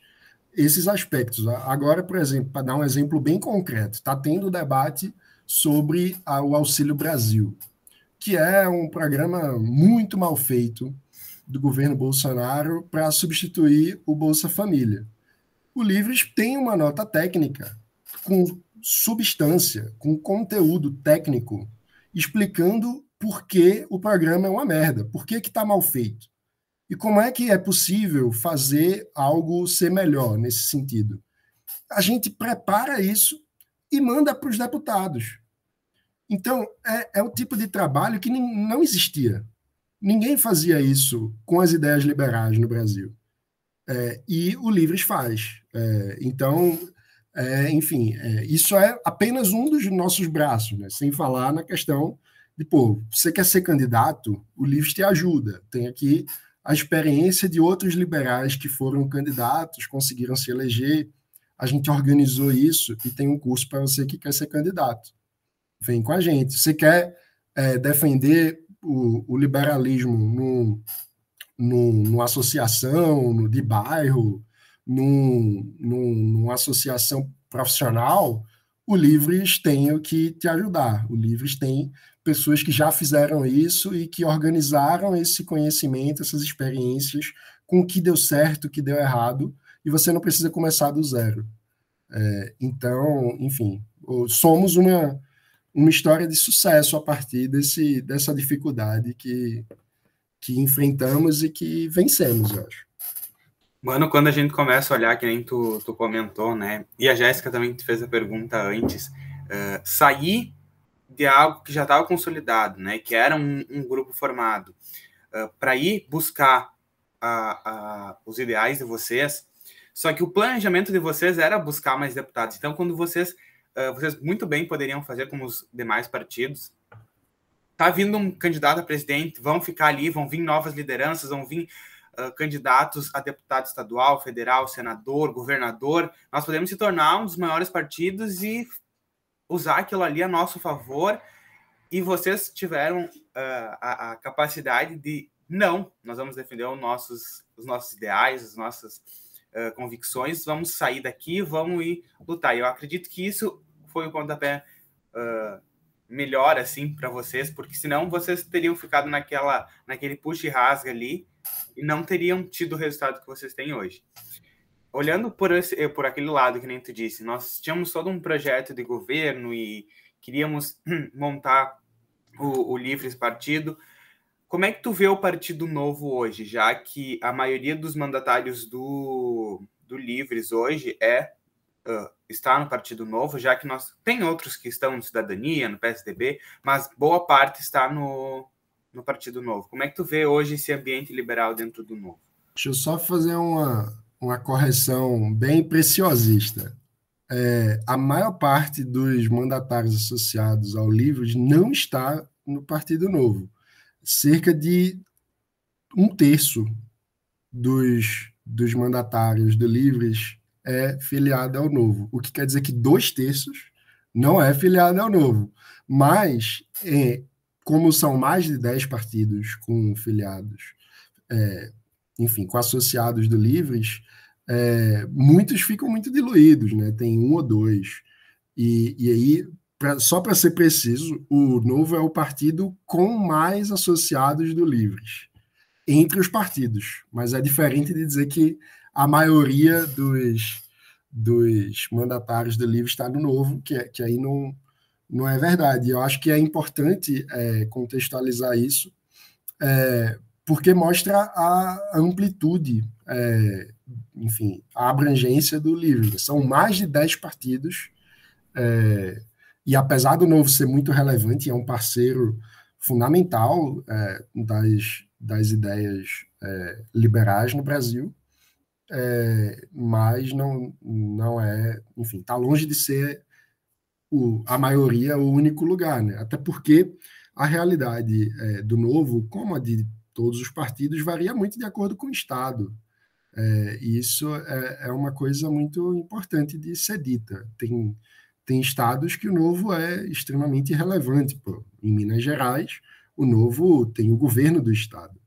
esses aspectos. Agora, por exemplo, para dar um exemplo bem concreto, está tendo debate sobre a, o Auxílio Brasil, que é um programa muito mal feito do governo Bolsonaro para substituir o Bolsa Família. O Livres tem uma nota técnica com substância, com conteúdo técnico, explicando por que o programa é uma merda, por que está mal feito. E como é que é possível fazer algo ser melhor nesse sentido? A gente prepara isso e manda para os deputados. Então, é, é o tipo de trabalho que não existia. Ninguém fazia isso com as ideias liberais no Brasil. É, e o Livres faz. É, então, é, enfim, é, isso é apenas um dos nossos braços, né? sem falar na questão de, pô, você quer ser candidato, o Livres te ajuda. Tem aqui a experiência de outros liberais que foram candidatos, conseguiram se eleger. A gente organizou isso e tem um curso para você que quer ser candidato. Vem com a gente. Você quer é, defender o, o liberalismo no, no, numa associação no, de bairro, num, num, numa associação profissional, o Livres tem o que te ajudar. O Livres tem pessoas que já fizeram isso e que organizaram esse conhecimento, essas experiências, com o que deu certo, o que deu errado, e você não precisa começar do zero. É, então, enfim, somos uma, uma história de sucesso a partir desse, dessa dificuldade que, que enfrentamos e que vencemos, eu acho. Mano, quando a gente começa a olhar, que nem tu, tu comentou, né? E a Jéssica também te fez a pergunta antes, uh, sair de algo que já estava consolidado, né? Que era um, um grupo formado, uh, para ir buscar os ideais de vocês. Só que o planejamento de vocês era buscar mais deputados. Então, quando vocês, uh, vocês muito bem poderiam fazer como os demais partidos, tá vindo um candidato a presidente, vão ficar ali, vão vir novas lideranças, vão vir uh, candidatos a deputado estadual, federal, senador, governador. Nós podemos se tornar um dos maiores partidos e usar aquilo ali a nosso favor e vocês tiveram uh, a, a, capacidade de não, nós vamos defender os nossos, os nossos ideais, as nossas uh, convicções, vamos sair daqui, vamos ir lutar. Eu acredito que isso foi o pontapé uh, melhor assim para vocês, porque senão vocês teriam ficado naquela, naquele puxa e rasga ali e não teriam tido o resultado que vocês têm hoje olhando por, esse, eh, por aquele lado que nem tu disse, nós tínhamos todo um projeto de governo e queríamos montar o, o Livres Partido. Como é que tu vê o Partido Novo hoje, já que a maioria dos mandatários do, do Livres hoje é uh, está no Partido Novo, já que nós tem outros que estão no Cidadania, no PSDB, mas boa parte está no, no Partido Novo. Como é que tu vê hoje esse ambiente liberal dentro do Novo? Deixa eu só fazer uma, uma correção bem preciosista. É, a maior parte dos mandatários associados ao Livros não está no Partido Novo. Cerca de um terço dos, dos mandatários do Livres é filiado ao Novo, o que quer dizer que dois terços não é filiado ao Novo. Mas, é, como são mais de dez partidos com filiados é, enfim, com associados do Livres, é, muitos ficam muito diluídos, né? Tem um ou dois. E, e aí, pra, só para ser preciso, o Novo é o partido com mais associados do Livres, entre os partidos. Mas é diferente de dizer que a maioria dos, dos mandatários do Livre está no Novo, que, que aí não, não é verdade. Eu acho que é importante é, contextualizar isso, é, porque mostra a amplitude, é, enfim, a abrangência do livro. São mais de 10 partidos, é, e apesar do Novo ser muito relevante, é um parceiro fundamental é, das, das ideias é, liberais no Brasil, é, mas não, não é, enfim, está longe de ser o, a maioria o único lugar, né? Até porque a realidade é, do novo, como a de todos os partidos, varia muito de acordo com o Estado. É, e isso é, é, uma coisa muito importante de ser dita. Tem, tem estados que o novo é extremamente relevante. Pô. Em Minas Gerais, o novo tem o governo do estado.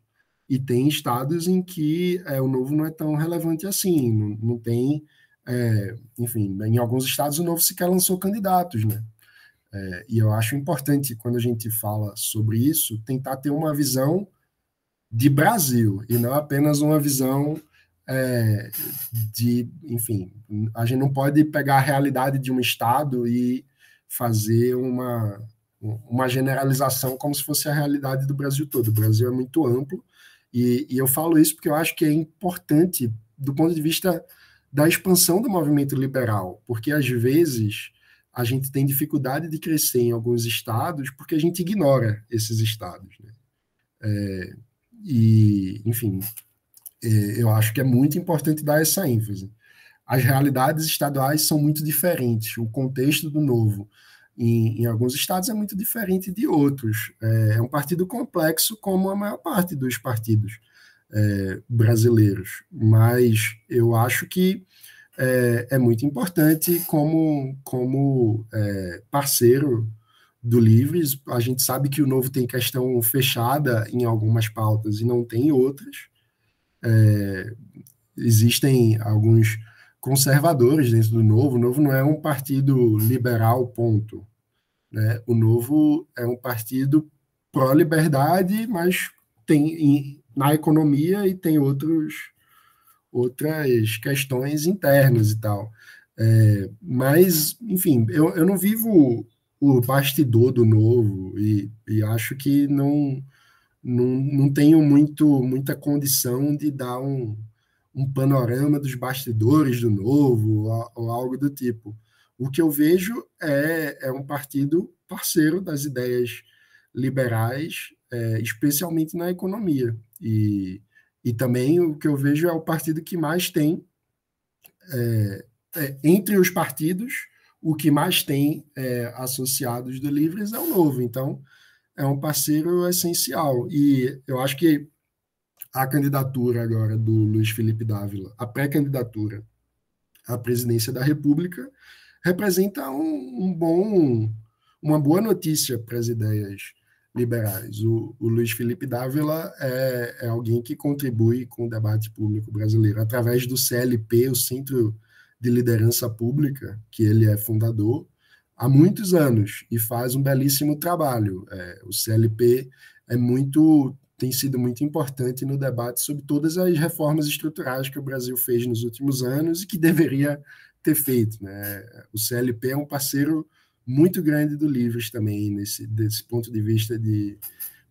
E tem estados em que é, o novo não é tão relevante assim, não, não tem. É, enfim, em alguns estados o novo sequer lançou candidatos, né? É, e eu acho importante, quando a gente fala sobre isso, tentar ter uma visão de Brasil e não apenas uma visão é, de, enfim, a gente não pode pegar a realidade de um estado e fazer uma, uma generalização como se fosse a realidade do Brasil todo. O Brasil é muito amplo e, e eu falo isso porque eu acho que é importante do ponto de vista da expansão do movimento liberal, porque às vezes a gente tem dificuldade de crescer em alguns estados porque a gente ignora esses estados. Né? É, e, enfim, é, eu acho que é muito importante dar essa ênfase. As realidades estaduais são muito diferentes, o contexto do novo em, em alguns estados é muito diferente de outros. É, é, um partido complexo, como a maior parte dos partidos é, brasileiros, mas eu acho que é, é muito importante como, como é, parceiro do Livres. A gente sabe que o Novo tem questão fechada em algumas pautas e não tem outras. É, existem alguns conservadores dentro do Novo. O Novo não é um partido liberal, ponto. Né? O Novo é um partido pró-liberdade, mas tem na economia e tem outros, outras questões internas e tal. É, mas, enfim, eu, eu não vivo o bastidor do Novo e, e acho que não não, não tenho muito, muita condição de dar um, um panorama dos bastidores do novo ou, ou, algo do tipo. O que eu vejo é, é um partido parceiro das ideias liberais, é, especialmente na economia. E, e também o que eu vejo é o partido que mais tem, é, é, entre os partidos, o que mais tem é, associados do Livres é o Novo. Então, é um parceiro essencial. E eu acho que a candidatura agora do Luiz Felipe Dávila, a pré-candidatura à presidência da República, representa um, um bom, uma boa notícia para as ideias liberais. O, o, Luiz Felipe Dávila é, é alguém que contribui com o debate público brasileiro através do CLP, o Centro de Liderança Pública, que ele é fundador, há muitos anos e faz um belíssimo trabalho. É, o CLP é muito tem sido muito importante no debate sobre todas as reformas estruturais que o Brasil fez nos últimos anos e que deveria ter feito. Né? O CLP é um parceiro muito grande do Livres também, nesse desse ponto de vista de,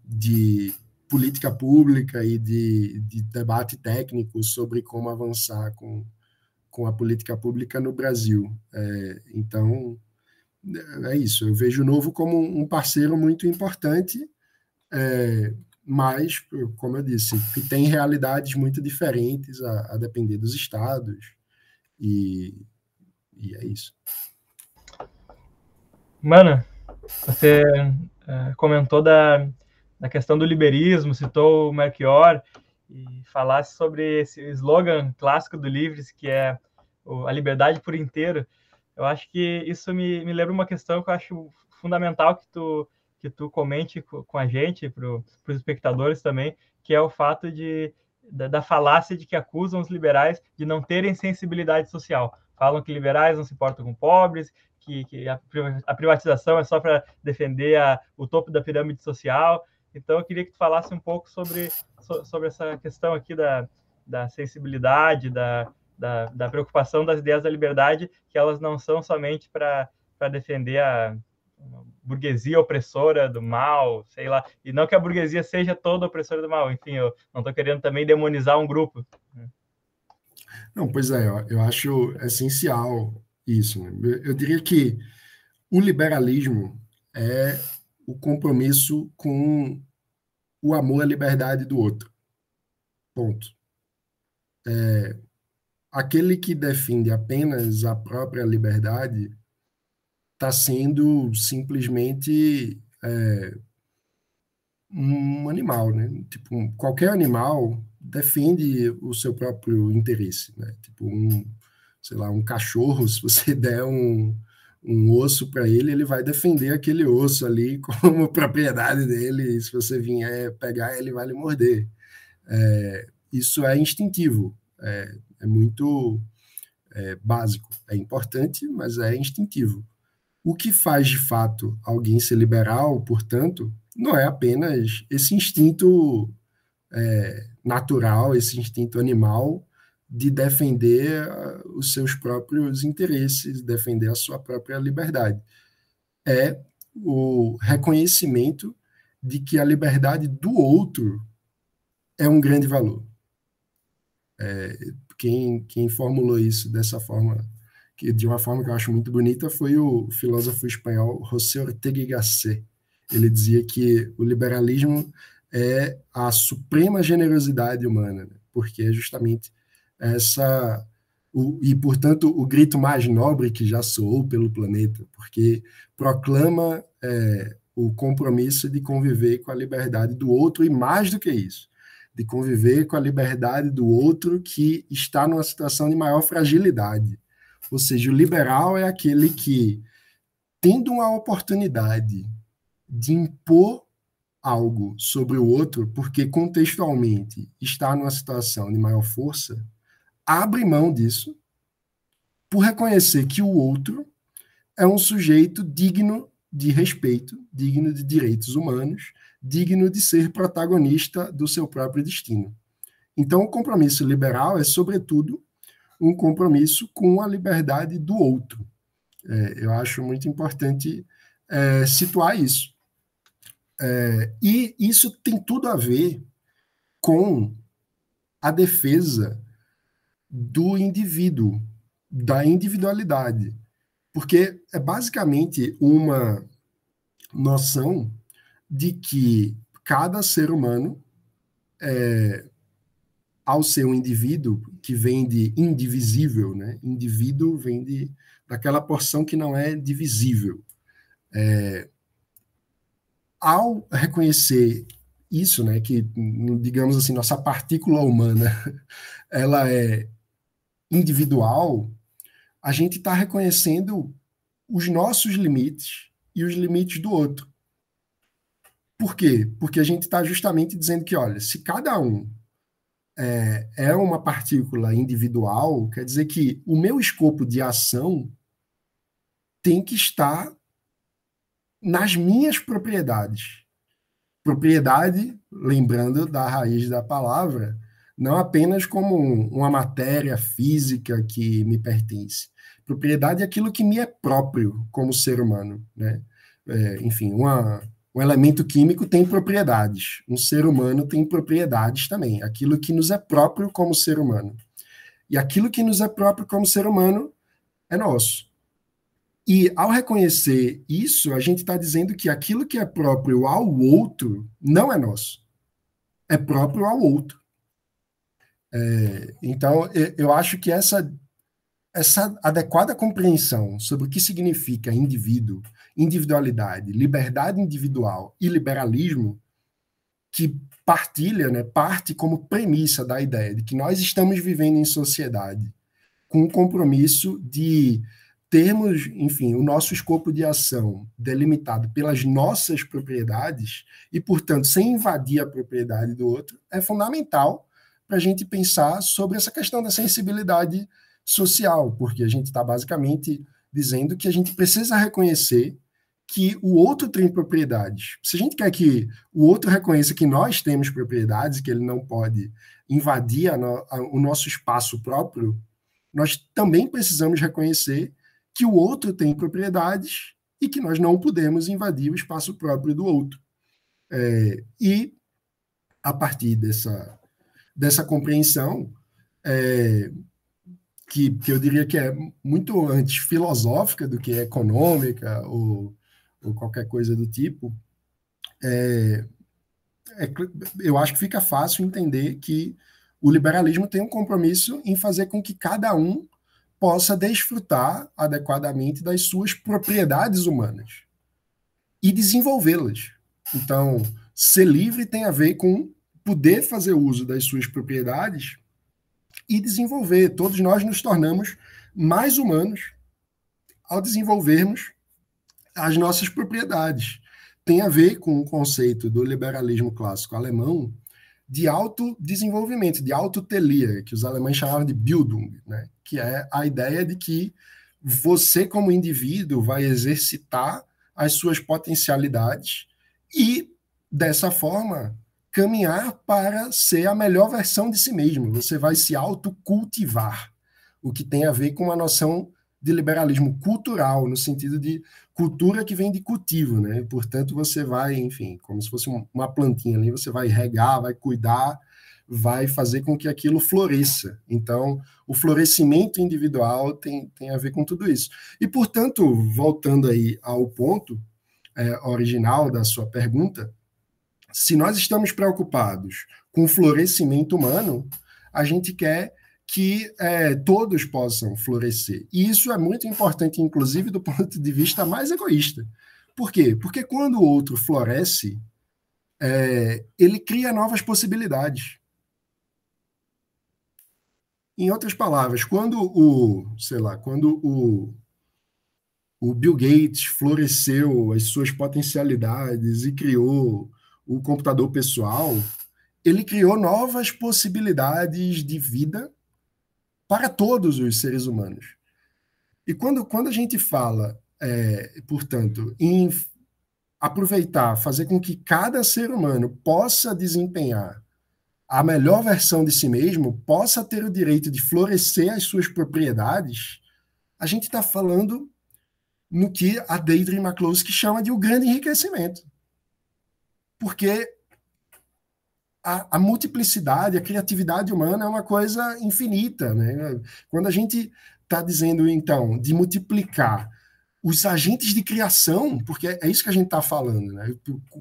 de política pública e de, de debate técnico sobre como avançar com, com a política pública no Brasil. É, então, é isso. Eu vejo o Novo como um parceiro muito importante, é, mas, como eu disse, que tem realidades muito diferentes a, a depender dos estados, e, e, é isso. Mano, você é, comentou da, da questão do liberismo, citou o Melchior, e falasse sobre esse slogan clássico do Livres, que é a liberdade por inteiro. Eu acho que isso me, me lembra uma questão que eu acho fundamental que tu, que tu comente com a gente, para os espectadores também, que é o fato de, da, da, falácia de que acusam os liberais de não terem sensibilidade social. Falam que liberais não se importam com pobres, que, que a, a, privatização é só para defender a, o topo da pirâmide social. Então, eu queria que tu falasse um pouco sobre, sobre essa questão aqui da, da sensibilidade, da, da, da preocupação das ideias da liberdade, que elas não são somente para defender a burguesia opressora do mal, sei lá, e não que a burguesia seja toda opressora do mal, enfim, eu não estou querendo também demonizar um grupo. Não, pois é, eu, eu acho essencial isso. Né? Eu, eu diria que o liberalismo é o compromisso com o amor à liberdade do outro. Ponto. É, aquele que defende apenas a própria liberdade está sendo simplesmente é, um animal, né? Tipo, qualquer animal defende o seu próprio interesse, né? Tipo, um, sei lá, um cachorro, se você der um, um osso para ele, ele vai defender aquele osso ali como propriedade dele, se você vier pegar, ele vai lhe morder. É, isso é instintivo, é, é muito é, básico, é importante, mas é instintivo. O que faz de fato alguém ser liberal, portanto, não é apenas esse instinto é, natural, esse instinto animal de defender ah, os seus próprios interesses, defender a sua própria liberdade. É o reconhecimento de que a liberdade do outro é um grande valor. É, quem, quem formulou isso dessa forma, que de uma forma que eu acho muito bonita, foi o filósofo espanhol José Ortega y Gasset. Ele dizia que o liberalismo é a suprema generosidade humana, né? porque é justamente essa o, e portanto o grito mais nobre que já soou pelo planeta, porque proclama é, o compromisso de conviver com a liberdade do outro e mais do que isso, de conviver com a liberdade do outro que está numa situação de maior fragilidade. Ou seja, o liberal é aquele que, tendo uma oportunidade de impor algo sobre o outro, porque contextualmente está numa situação de maior força, abre mão disso por reconhecer que o outro é um sujeito digno de respeito, digno de direitos humanos, digno de ser protagonista do seu próprio destino. Então, o compromisso liberal é, sobretudo, um compromisso com a liberdade do outro. É, eu acho muito importante é, situar isso. É, e isso tem tudo a ver com a defesa do indivíduo, da individualidade. Porque é basicamente uma noção de que cada ser humano, é, ao ser um indivíduo que vem de indivisível, né? indivíduo vem de, daquela porção que não é divisível. É, ao reconhecer isso, né, que digamos assim nossa partícula humana, ela é individual, a gente está reconhecendo os nossos limites e os limites do outro. Por quê? Porque a gente está justamente dizendo que, olha, se cada um é, é uma partícula individual, quer dizer que o meu escopo de ação tem que estar nas minhas propriedades. Propriedade, lembrando da raiz da palavra, não apenas como uma matéria física que me pertence. Propriedade é aquilo que me é próprio como ser humano. Né? É, enfim, uma, um elemento químico tem propriedades, um ser humano tem propriedades também, aquilo que nos é próprio como ser humano. E aquilo que nos é próprio como ser humano é nosso. E ao reconhecer isso, a gente está dizendo que aquilo que é próprio ao outro não é nosso. É próprio ao outro. É, então, eu acho que essa, essa adequada compreensão sobre o que significa indivíduo, individualidade, liberdade individual e liberalismo, que partilha, né, parte como premissa da ideia de que nós estamos vivendo em sociedade com o compromisso de termos, enfim, o nosso escopo de ação delimitado pelas nossas propriedades e, portanto, sem invadir a propriedade do outro, é fundamental para a gente pensar sobre essa questão da sensibilidade social, porque a gente está basicamente dizendo que a gente precisa reconhecer que o outro tem propriedades. Se a gente quer que o outro reconheça que nós temos propriedades, que ele não pode invadir no, a, o nosso espaço próprio, nós também precisamos reconhecer que o outro tem propriedades e que nós não podemos invadir o espaço próprio do outro. É, e, a partir dessa, dessa compreensão, é, que, que eu diria que é muito antes filosófica do que econômica ou, ou qualquer coisa do tipo, é, é, eu acho que fica fácil entender que o liberalismo tem um compromisso em fazer com que cada um possa desfrutar adequadamente das suas propriedades humanas e desenvolvê-las. Então, ser livre tem a ver com poder fazer uso das suas propriedades e desenvolver. Todos nós nos tornamos mais humanos ao desenvolvermos as nossas propriedades. Tem a ver com o conceito do liberalismo clássico alemão de autodesenvolvimento, de autotelia, que os alemães chamavam de Bildung, né? que é a ideia de que você, como indivíduo, vai exercitar as suas potencialidades e, dessa forma, caminhar para ser a melhor versão de si mesmo. Você vai se autocultivar, o que tem a ver com uma noção de liberalismo cultural, no sentido de cultura que vem de cultivo, né? Portanto, você vai, enfim, como se fosse uma plantinha ali, você vai regar, vai cuidar, vai fazer com que aquilo floresça. Então, o florescimento individual tem, tem a ver com tudo isso. E, portanto, voltando aí ao ponto é, original da sua pergunta, se nós estamos preocupados com o florescimento humano, a gente quer que é, todos possam florescer. E isso é muito importante, inclusive, do ponto de vista mais egoísta. Por quê? Porque quando o outro floresce, é, ele cria novas possibilidades. Em outras palavras, quando o, sei lá, quando o, o Bill Gates floresceu as suas potencialidades e criou o computador pessoal, ele criou novas possibilidades de vida para todos os seres humanos. E quando, quando a gente fala, é, portanto, em aproveitar, fazer com que cada ser humano possa desempenhar a melhor versão de si mesmo, possa ter o direito de florescer as suas propriedades, a gente está falando no que a Deidre McCloskey chama de o grande enriquecimento. Porque a, a, multiplicidade, a criatividade humana é uma coisa infinita. Né? Quando a gente está dizendo, então, de multiplicar os agentes de criação, porque é isso que a gente está falando. Né?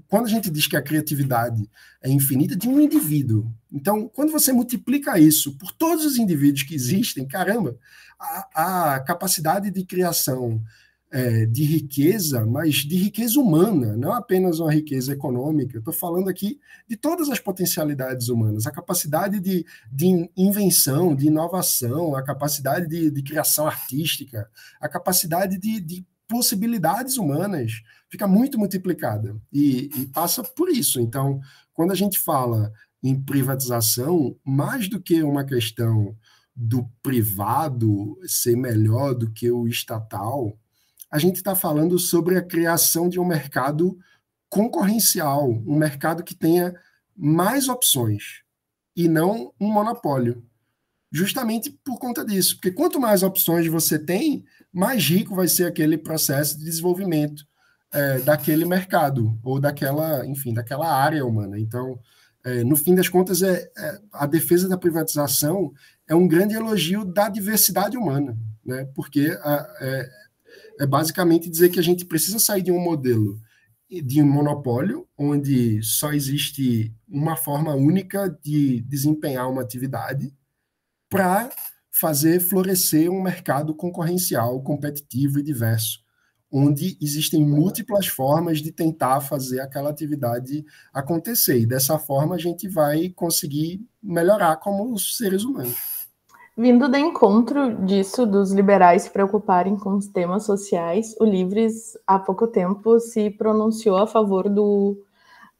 Quando a gente diz que a criatividade é infinita, de um indivíduo. Então, quando você multiplica isso por todos os indivíduos que existem, caramba, a, a capacidade de criação é, de riqueza, mas de riqueza humana, não apenas uma riqueza econômica. Estou falando aqui de todas as potencialidades humanas, a capacidade de, de invenção, de inovação, a capacidade de, de criação artística, a capacidade de, de, possibilidades humanas fica muito multiplicada e, e passa por isso. Então, quando a gente fala em privatização, mais do que uma questão do privado ser melhor do que o estatal, a gente está falando sobre a criação de um mercado concorrencial, um mercado que tenha mais opções e não um monopólio. Justamente por conta disso, porque quanto mais opções você tem, mais rico vai ser aquele processo de desenvolvimento é, daquele mercado ou daquela, enfim, daquela área humana. Então, é, no fim das contas, é, é, a defesa da privatização é um grande elogio da diversidade humana, né? Porque a, é, basicamente dizer que a gente precisa sair de um modelo de um monopólio, onde só existe uma forma única de desempenhar uma atividade, para fazer florescer um mercado concorrencial, competitivo e diverso, onde existem múltiplas formas de tentar fazer aquela atividade acontecer. E dessa forma a gente vai conseguir melhorar como seres humanos. Vindo do encontro disso, dos liberais se preocuparem com os temas sociais, o Livres, há pouco tempo, se pronunciou a favor do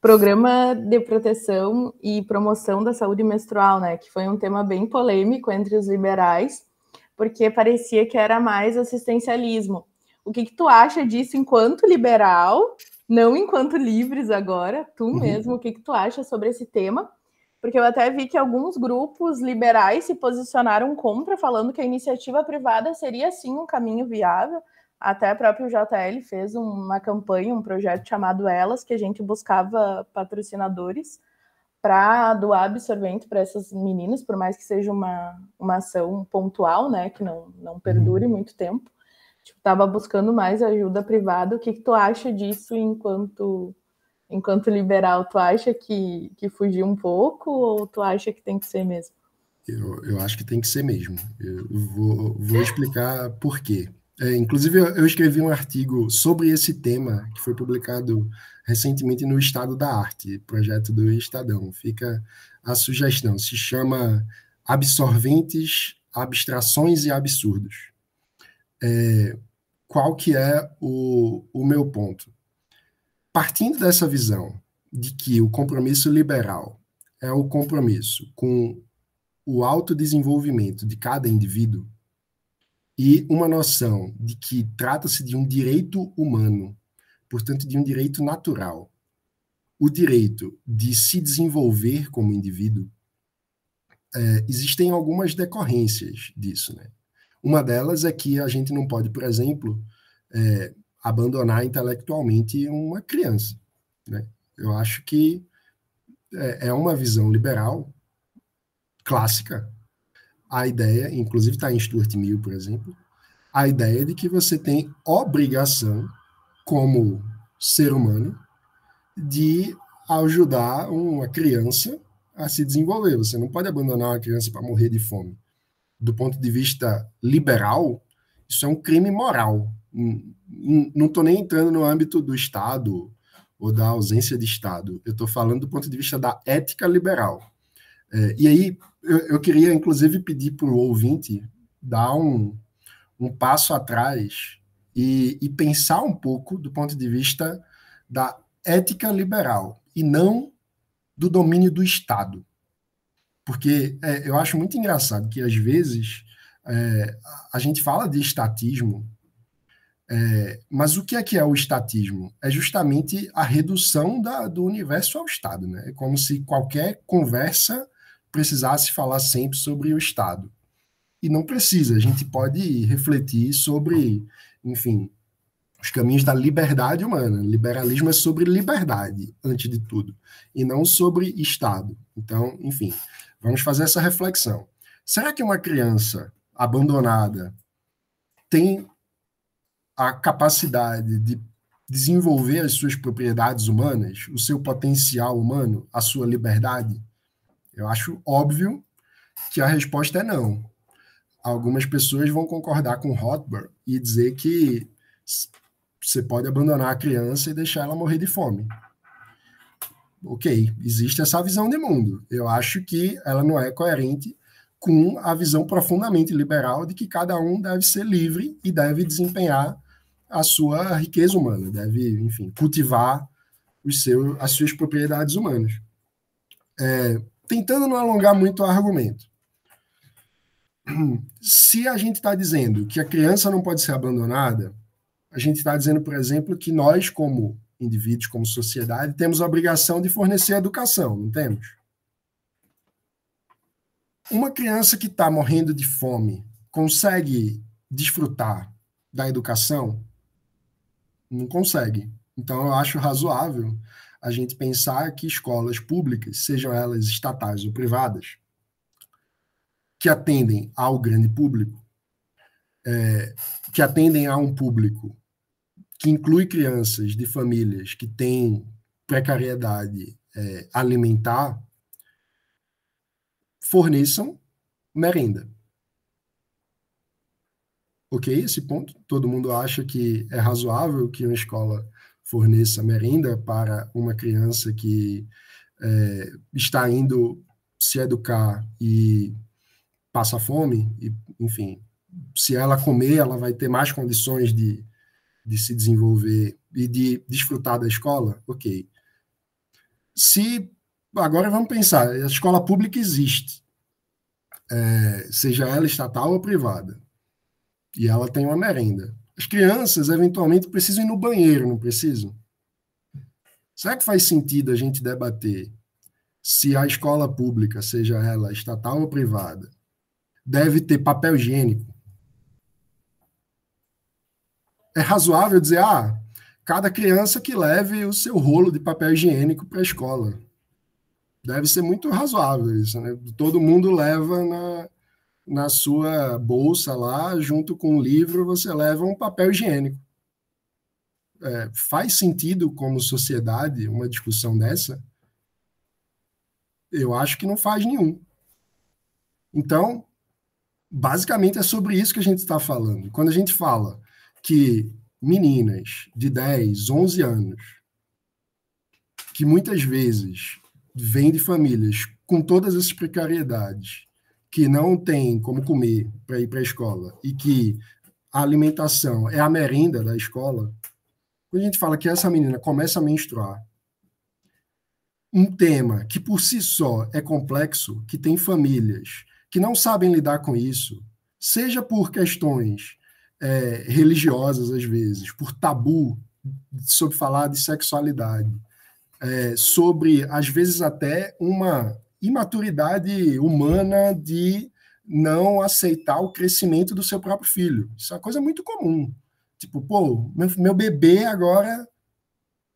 Programa de Proteção e Promoção da Saúde Menstrual, né? Que foi um tema bem polêmico entre os liberais, porque parecia que era mais assistencialismo. O que, que tu acha disso enquanto liberal, não enquanto livres agora, tu uhum. mesmo, o que, que tu acha sobre esse tema? Porque eu até vi que alguns grupos liberais se posicionaram contra, falando que a iniciativa privada seria sim um caminho viável. Até o próprio JL fez uma campanha, um projeto chamado Elas, que a gente buscava patrocinadores para doar absorvente para essas meninas, por mais que seja uma, uma ação pontual, né, que não, não perdure uhum. muito tempo. Estava tipo, buscando mais ajuda privada. O que, que tu acha disso enquanto enquanto liberal, tu acha que, que fugiu um pouco ou tu acha que tem que ser mesmo? Eu, eu acho que tem que ser mesmo. Eu vou, vou explicar por quê. É, inclusive, eu escrevi um artigo sobre esse tema que foi publicado recentemente no Estado da Arte, projeto do Estadão. Fica a sugestão. Se chama Absorventes, Abstrações e Absurdos. É, qual que é o, o meu ponto? Partindo dessa visão de que o compromisso liberal é o compromisso com o autodesenvolvimento de cada indivíduo e uma noção de que trata-se de um direito humano, portanto, de um direito natural, o direito de se desenvolver como indivíduo, é, existem algumas decorrências disso. Né? Uma delas é que a gente não pode, por exemplo, é, abandonar intelectualmente uma criança. Né? Eu acho que é, é uma visão liberal clássica a ideia, inclusive está em Stuart Mill, por exemplo, a ideia de que você tem obrigação, como ser humano, de ajudar uma criança a se desenvolver. Você não pode abandonar uma criança para morrer de fome. Do ponto de vista liberal, isso é um crime moral. Não estou nem entrando no âmbito do Estado ou da ausência de Estado. Eu estou falando do ponto de vista da ética liberal. É, e aí, eu, eu, queria, inclusive, pedir para o ouvinte dar um, um passo atrás e, e pensar um pouco do ponto de vista da ética liberal e não do domínio do Estado. Porque é, eu acho muito engraçado que, às vezes, é, a gente fala de estatismo é, mas o que é que é o estatismo? É justamente a redução da, do universo ao Estado. Né? É como se qualquer conversa precisasse falar sempre sobre o Estado. E não precisa, a gente pode refletir sobre, enfim, os caminhos da liberdade humana. Liberalismo é sobre liberdade, antes de tudo, e não sobre Estado. Então, enfim, vamos fazer essa reflexão. Será que uma criança abandonada tem a capacidade de desenvolver as suas propriedades humanas, o seu potencial humano, a sua liberdade? Eu acho óbvio que a resposta é não. Algumas pessoas vão concordar com Rothbard e dizer que você pode abandonar a criança e deixar ela morrer de fome. Ok, existe essa visão de mundo. Eu acho que ela não é coerente com a visão profundamente liberal de que cada um deve ser livre e deve desempenhar a sua riqueza humana, deve, enfim, cultivar os seus, as suas propriedades humanas. É, tentando não alongar muito o argumento. Se a gente está dizendo que a criança não pode ser abandonada, a gente está dizendo, por exemplo, que nós, como indivíduos, como sociedade, temos a obrigação de fornecer educação, não temos? Uma criança que está morrendo de fome consegue desfrutar da educação? Não consegue. Então, eu acho razoável a gente pensar que escolas públicas, sejam elas estatais ou privadas, que atendem ao grande público, é, que atendem a um público que inclui crianças de famílias que têm precariedade é, alimentar, forneçam merenda ok esse ponto. Todo mundo acha que é razoável que uma escola forneça merenda para uma criança que é, está indo se educar e passa fome, e, enfim, se ela comer, ela vai ter mais condições de, de se desenvolver e de desfrutar da escola, ok. Se agora vamos pensar, a escola pública existe, é, seja ela estatal ou privada e ela tem uma merenda. As crianças, eventualmente, precisam ir no banheiro, não precisam? Será que faz sentido a gente debater se a escola pública, seja ela estatal ou privada, deve ter papel higiênico? É razoável dizer, ah, cada criança que leve o seu rolo de papel higiênico para a escola. Deve ser muito razoável isso, né? Todo mundo leva na, na sua bolsa lá, junto com o livro, você leva um papel higiênico. É, faz sentido como sociedade uma discussão dessa? Eu acho que não faz nenhum. Então, basicamente é sobre isso que a gente está falando. Quando a gente fala que meninas de 10, 11 anos, que muitas vezes vêm de famílias com todas essas precariedades, que não têm como comer para ir para a escola e que a alimentação é a merenda da escola, quando a gente fala que essa menina começa a menstruar, um tema que por si só é complexo, que tem famílias que não sabem lidar com isso, seja por questões é, religiosas, às vezes, por tabu sobre falar de sexualidade, é, sobre, às vezes, até uma imaturidade humana de não aceitar o crescimento do seu próprio filho. Isso é uma coisa muito comum. Tipo, pô, meu, meu bebê agora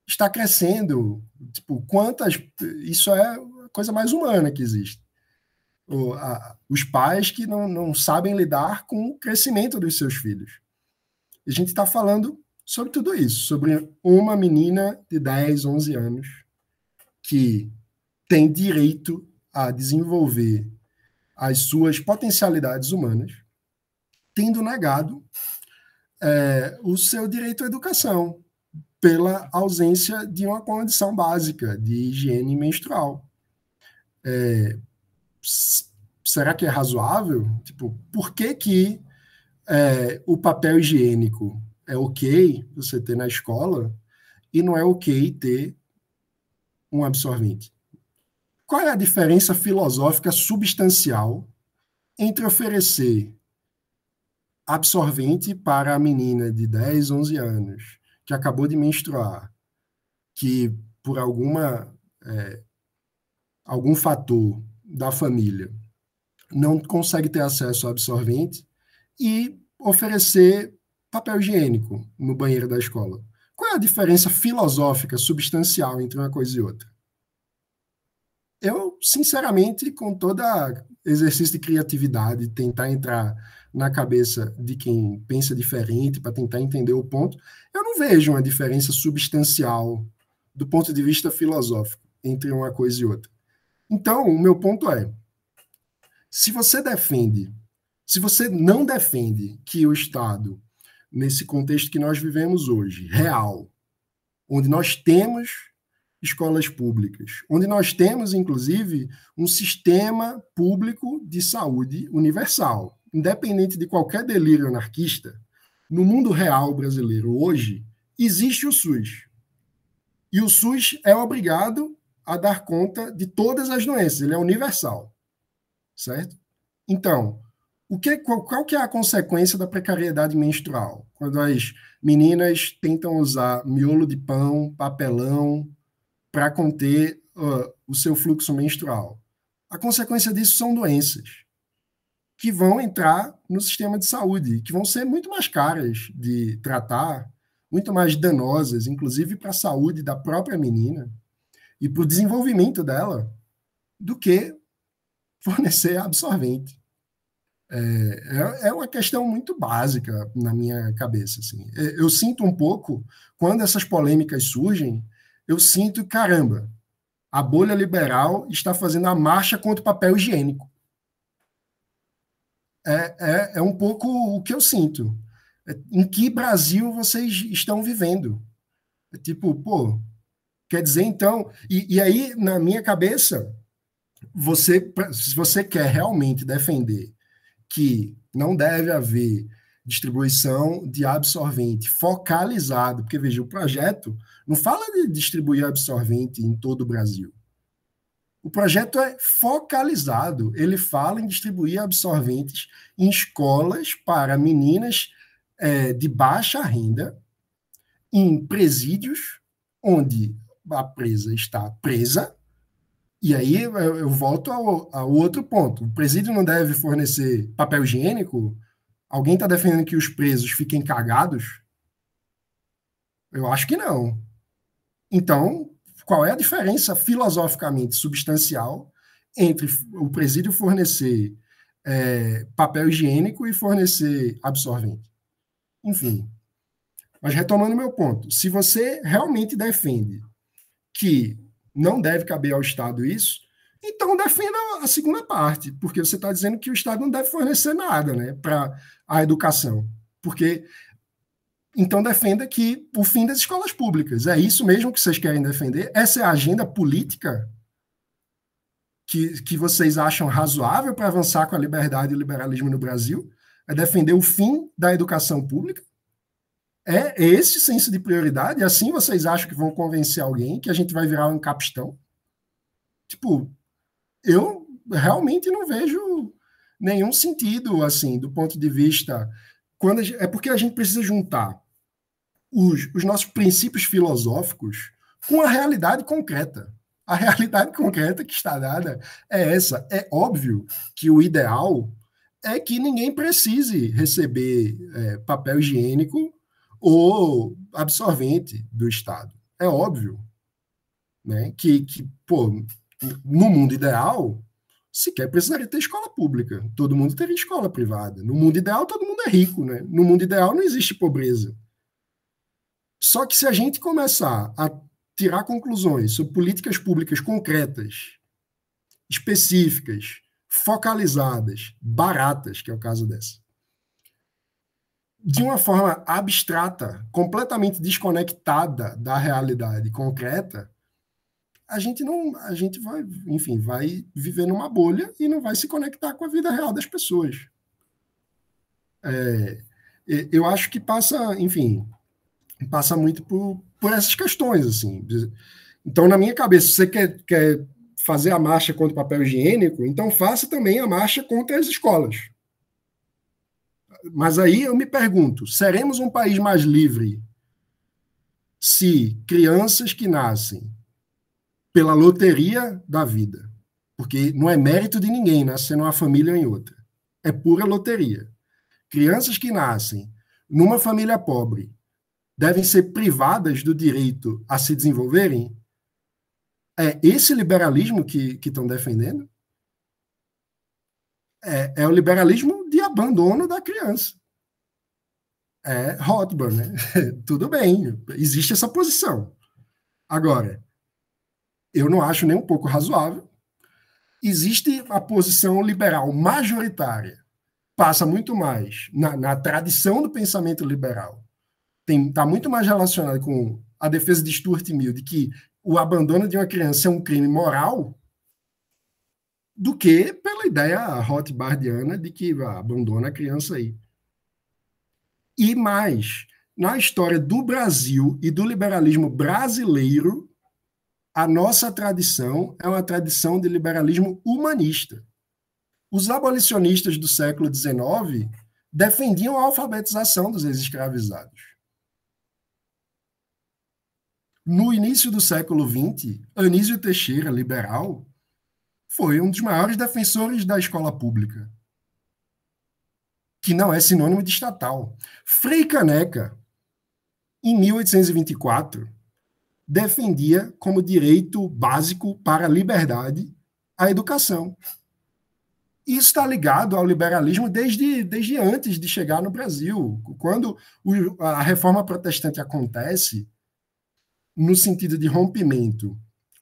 está crescendo. Tipo, quantas. Isso é a coisa mais humana que existe. O, a, os pais que não, não sabem lidar com o crescimento dos seus filhos. E a gente está falando sobre tudo isso, sobre uma menina de 10, 11 anos que tem direito a desenvolver as suas potencialidades humanas, tendo negado é, o seu direito à educação pela ausência de uma condição básica de higiene menstrual. É, será que é razoável? Tipo, por que que é, o papel higiênico é ok você ter na escola e não é ok ter um absorvente? Qual é a diferença filosófica substancial entre oferecer absorvente para a menina de 10, 11 anos que acabou de menstruar, que por alguma é, algum fator da família não consegue ter acesso ao absorvente e oferecer papel higiênico no banheiro da escola. Qual é a diferença filosófica substancial entre uma coisa e outra? Sinceramente, com toda exercício de criatividade, tentar entrar na cabeça de quem pensa diferente para tentar entender o ponto, eu não vejo uma diferença substancial do ponto de vista filosófico entre uma coisa e outra. Então, o meu ponto é: se você defende, se você não defende que o Estado, nesse contexto que nós vivemos hoje, real, onde nós temos escolas públicas, onde nós temos, inclusive, um sistema público de saúde universal, independente de qualquer delírio anarquista, no mundo real brasileiro hoje, existe o SUS. E o SUS é obrigado a dar conta de todas as doenças, ele é universal. Certo? Então, o que, qual, qual que é a consequência da precariedade menstrual? Quando as meninas tentam usar miolo de pão, papelão, para conter uh, o seu fluxo menstrual. A consequência disso são doenças que vão entrar no sistema de saúde, que vão ser muito mais caras de tratar, muito mais danosas, inclusive para a saúde da própria menina e para o desenvolvimento dela, do que fornecer absorvente. É, é, é uma questão muito básica na minha cabeça. Assim. É, eu sinto um pouco, quando essas polêmicas surgem, eu sinto, caramba, a bolha liberal está fazendo a marcha contra o papel higiênico. É, é, é um pouco o que eu sinto. É, em que Brasil vocês estão vivendo? É tipo, pô, quer dizer, então. E, e aí, na minha cabeça, você, se você quer realmente defender que não deve haver distribuição de absorvente focalizado, porque veja, o projeto não fala de distribuir absorvente em todo o Brasil. O projeto é focalizado, ele fala em distribuir absorventes em escolas para meninas é, de baixa renda, em presídios, onde a presa está presa, e aí eu, eu volto ao, ao outro ponto. O presídio não deve fornecer papel higiênico Alguém está defendendo que os presos fiquem cagados? Eu acho que não. Então, qual é a diferença filosoficamente substancial entre o presídio fornecer é, papel higiênico e fornecer absorvente? Enfim. Mas retomando meu ponto, se você realmente defende que não deve caber ao Estado isso, Então defenda a segunda parte, porque você está dizendo que o Estado não deve fornecer nada né, para a educação. Porque então defenda que o fim das escolas públicas. É isso mesmo que vocês querem defender? Essa é a agenda política que, que vocês acham razoável para avançar com a liberdade e o liberalismo no Brasil? É defender o fim da educação pública? É esse senso de prioridade? Assim vocês acham que vão convencer alguém que a gente vai virar um capistão? Tipo, eu realmente não vejo nenhum sentido, assim, do ponto de vista. Quando gente, é porque a gente precisa juntar os, os nossos princípios filosóficos com a realidade concreta. A realidade concreta que está dada é essa. É óbvio que o ideal é que ninguém precise receber é, papel higiênico ou absorvente do Estado. É óbvio. Né? Que, que, pô, no mundo ideal, sequer precisaria ter escola pública. Todo mundo teria escola privada. No mundo ideal, todo mundo é rico. Né? No mundo ideal, não existe pobreza. Só que se a gente começar a tirar conclusões sobre políticas públicas concretas, específicas, focalizadas, baratas, que é o caso dessa, de uma forma abstrata, completamente desconectada da realidade concreta, a gente não, a gente vai, enfim, vai viver numa bolha e não vai se conectar com a vida real das pessoas. É, eu acho que passa, enfim, passa muito por, por essas questões, assim. Então, na minha cabeça, se você quer, quer fazer a marcha contra o papel higiênico, então faça também a marcha contra as escolas. Mas aí eu me pergunto: seremos um país mais livre se crianças que nascem pela loteria da vida, porque não é mérito de ninguém nascer numa família ou em outra, é pura loteria. Crianças que nascem numa família pobre devem ser privadas do direito a se desenvolverem? É esse liberalismo que estão defendendo? É, é, o liberalismo de abandono da criança. É Rothbard, né? Tudo bem, existe essa posição. Agora, eu não acho nem um pouco razoável. Existe a posição liberal majoritária, passa muito mais na, na tradição do pensamento liberal está muito mais relacionado com a defesa de Stuart Mill, de que o abandono de uma criança é um crime moral, do que pela ideia Rothbardiana de que ah, abandona a criança aí. E mais, na história do Brasil e do liberalismo brasileiro, a nossa tradição é uma tradição de liberalismo humanista. Os abolicionistas do século XIX defendiam a alfabetização dos ex-escravizados. No início do século XX, Anísio Teixeira, liberal, foi um dos maiores defensores da escola pública, que não é sinônimo de estatal. Frei Caneca, em 1824, defendia como direito básico para a liberdade a educação. Isso está ligado ao liberalismo desde, desde antes de chegar no Brasil. Quando a reforma protestante acontece, no sentido de rompimento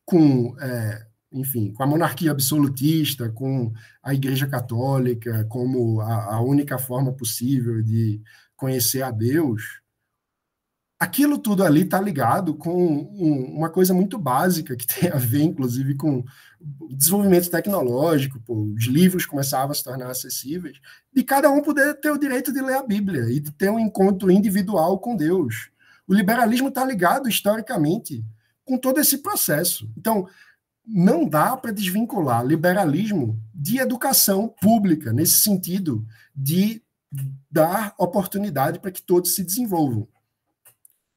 com, é, enfim, com a monarquia absolutista, com a Igreja Católica como a, a única forma possível de conhecer a Deus, aquilo tudo ali está ligado com um, uma coisa muito básica que tem a ver, inclusive, com desenvolvimento tecnológico, pô, os livros começavam a se tornar acessíveis, de cada um poder ter o direito de ler a Bíblia e de ter um encontro individual com Deus. O liberalismo está ligado historicamente com todo esse processo. Então, não dá para desvincular liberalismo de educação pública, nesse sentido de dar oportunidade para que todos se desenvolvam.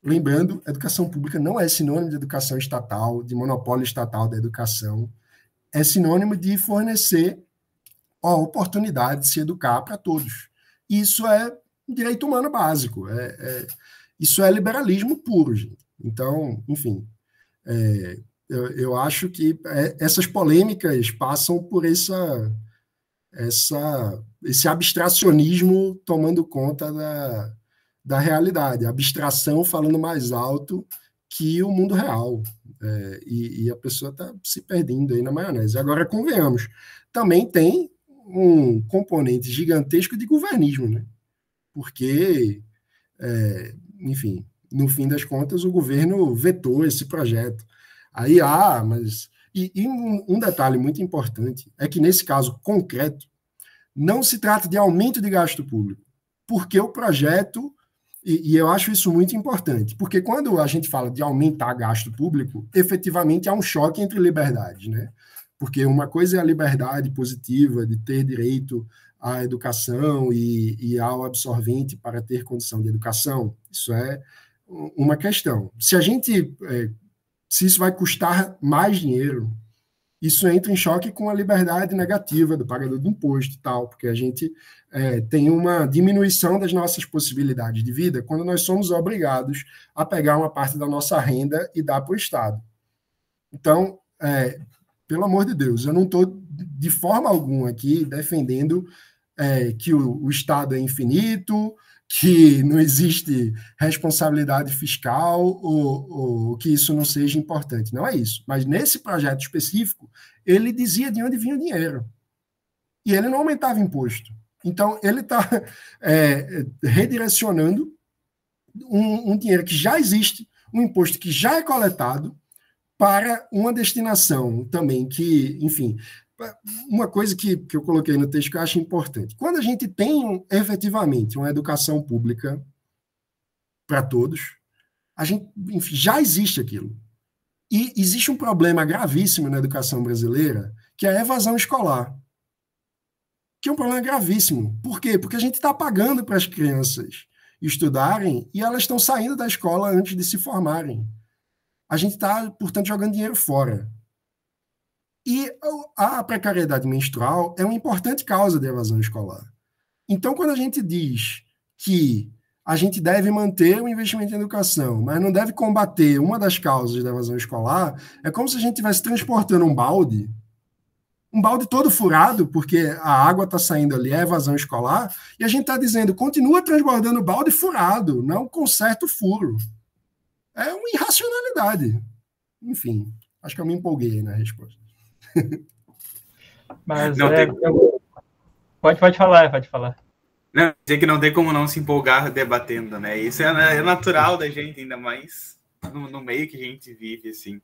Lembrando, educação pública não é sinônimo de educação estatal, de monopólio estatal da educação. É sinônimo de fornecer a oportunidade de se educar para todos. Isso é direito humano básico. É, é, isso é liberalismo puro, gente. Então, enfim, é, eu, eu, acho que é, essas polêmicas passam por essa, essa, esse abstracionismo tomando conta da, da realidade, a abstração falando mais alto que o mundo real. É, e, e, a pessoa está se perdendo aí na maionese. Agora, convenhamos, também tem um componente gigantesco de governismo, né? Porque, é, enfim, no fim das contas, o governo vetou esse projeto. Aí, ah, mas. E, e um, um detalhe muito importante é que, nesse caso concreto, não se trata de aumento de gasto público, porque o projeto e, e, eu acho isso muito importante, porque quando a gente fala de aumentar gasto público, efetivamente há um choque entre liberdades, né? Porque uma coisa é a liberdade positiva de ter direito à educação e, e ao absorvente para ter condição de educação. Isso é uma questão. Se a gente, é, se isso vai custar mais dinheiro, isso entra em choque com a liberdade negativa do pagador de imposto e tal, porque a gente é, tem uma diminuição das nossas possibilidades de vida quando nós somos obrigados a pegar uma parte da nossa renda e dar para o Estado. Então, é, pelo amor de Deus, eu não estou de forma alguma aqui defendendo é, que o, o Estado é infinito, que não existe responsabilidade fiscal ou, ou, que isso não seja importante. Não é isso. Mas nesse projeto específico, ele dizia de onde vinha o dinheiro. E ele não aumentava imposto. Então, ele está é, redirecionando um, um dinheiro que já existe, um imposto que já é coletado, para uma destinação também que, enfim, uma coisa que, que eu coloquei no texto que eu acho importante. Quando a gente tem efetivamente uma educação pública para todos, a gente, enfim, já existe aquilo. E existe um problema gravíssimo na educação brasileira, que é a evasão escolar. Que é um problema gravíssimo. Por quê? Porque a gente está pagando para as crianças estudarem e elas estão saindo da escola antes de se formarem. A gente está, portanto, jogando dinheiro fora. A precariedade menstrual é uma importante causa de evasão escolar. Então, quando a gente diz que a gente deve manter o investimento em educação, mas não deve combater uma das causas da evasão escolar, é como se a gente estivesse transportando um balde, um balde todo furado, porque a água está saindo ali, é evasão escolar, e a gente está dizendo, continua transbordando o balde furado, não conserta o furo. É uma irracionalidade. Enfim, acho que eu me empolguei na resposta. Mas não é, tem... eu... pode, pode falar, pode falar. Não, dizer que não tem como não se empolgar debatendo, né? Isso é, é natural da gente, ainda mais no, no, meio que a gente vive, assim.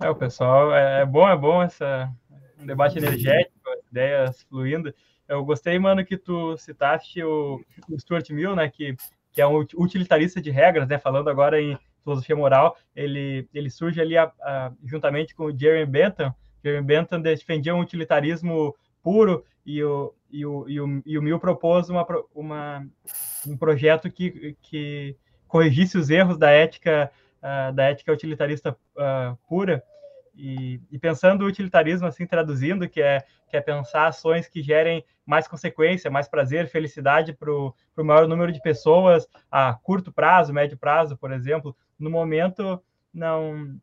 É, o pessoal, é, é bom, é bom essa um debate energético, ideias fluindo. Eu gostei, mano, que tu citaste o, o Stuart Mill, né, que, que é um utilitarista de regras, né, falando agora em filosofia moral, ele, ele surge ali a, a, juntamente com o Jeremy Bentham. Jeremy Bentham defendia um utilitarismo puro e o, e o, e o, e o Mill propôs uma, uma, um projeto que, que corrigisse os erros da ética, uh, da ética utilitarista uh, pura. E, e, pensando o utilitarismo, assim, traduzindo, que é, que é pensar ações que gerem mais consequência, mais prazer, felicidade para o maior número de pessoas a curto prazo, médio prazo, por exemplo, no momento, não.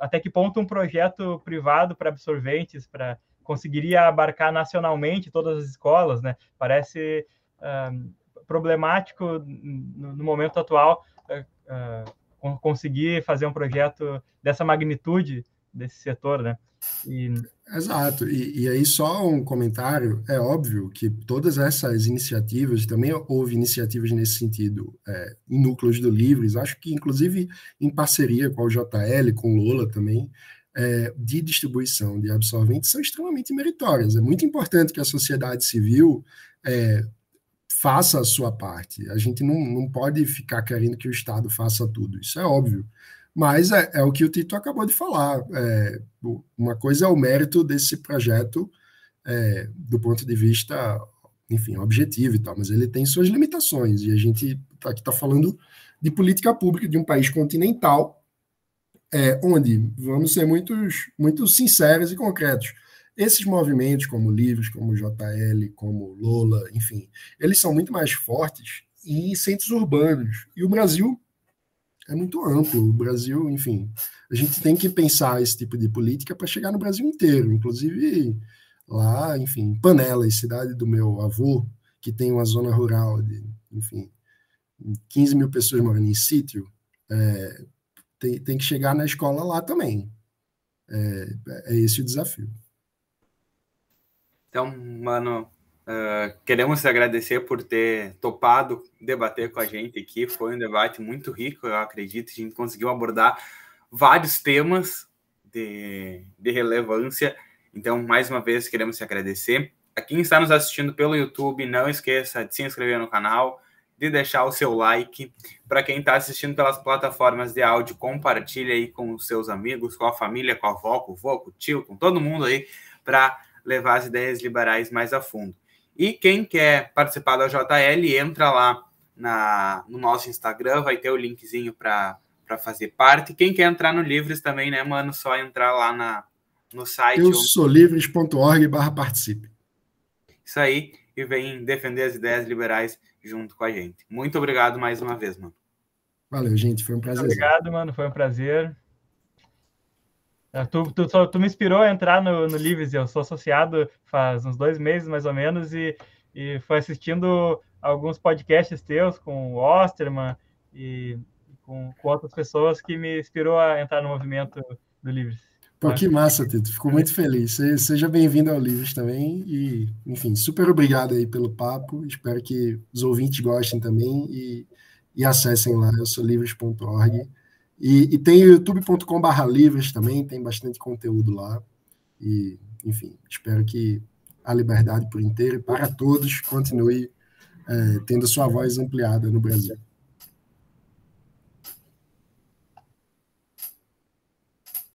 Até que ponto um projeto privado para absorventes, para conseguiria abarcar nacionalmente todas as escolas, né? Parece uh, problemático no, momento atual uh, conseguir fazer um projeto dessa magnitude desse setor, né? E... Exato. E, e, aí só um comentário, é óbvio que todas essas iniciativas, também houve iniciativas nesse sentido é, em núcleos do Livres, acho que inclusive em parceria com o JL, com Lola também, é, de distribuição de absorventes são extremamente meritórias. É muito importante que a sociedade civil é, faça a sua parte. A gente não, não pode ficar querendo que o Estado faça tudo, isso é óbvio. Mas é, é o que o Tito acabou de falar. É, uma coisa é o mérito desse projeto é, do ponto de vista, enfim, objetivo e tal, mas ele tem suas limitações. E a gente tá aqui está falando de política pública de um país continental, é, onde, vamos ser muitos, muito sinceros e concretos, esses movimentos, como Livres, como JL, como Lola, enfim, eles são muito mais fortes em centros urbanos. E o Brasil é muito amplo. O Brasil, enfim, a gente tem que pensar esse tipo de política para chegar no Brasil inteiro, inclusive lá, enfim, Panelas, cidade do meu avô, que tem uma zona rural de, enfim, 15 mil pessoas morando em sítio, é, tem, tem que chegar na escola lá também. É, é esse o desafio. Então, mano, uh, queremos agradecer por ter topado debater com a gente aqui. Foi um debate muito rico, eu acredito. A gente conseguiu abordar vários temas de, de relevância. Então, mais uma vez, queremos te agradecer. A quem está nos assistindo pelo YouTube, não esqueça de se inscrever no canal, de deixar o seu like. Para quem está assistindo pelas plataformas de áudio, compartilhe aí com os seus amigos, com a família, com a avó, com o vô, com o tio, com todo mundo aí, para levar as ideias liberais mais a fundo. E quem quer participar da JL, entra lá na, no nosso Instagram, vai ter o linkzinho para fazer parte. Quem quer entrar no Livres também, né, mano? Só entrar lá na, no site. Eu sou livres.org barra participe. Isso aí, e vem defender as ideias liberais junto com a gente. Muito obrigado mais uma vez, mano. Valeu, gente. Foi um prazer. Muito obrigado, mano. Foi um prazer. É, tu, tu, tu, me inspirou a entrar no, no Livres, eu sou associado faz uns dois meses, mais ou menos, e, e foi assistindo alguns podcasts teus com o Osterman e com, com outras pessoas que me inspirou a entrar no movimento do Livres. Pô, que massa, Tito. Fico muito feliz. Seja bem-vindo ao Livres também. E, enfim, super obrigado aí pelo papo. Espero que os ouvintes gostem também e, e acessem lá, eu sou livres.org. E, e tem youtube.com.br livres também, tem bastante conteúdo lá. E, enfim, espero que a liberdade por inteiro e para todos continue é, tendo sua voz ampliada no Brasil.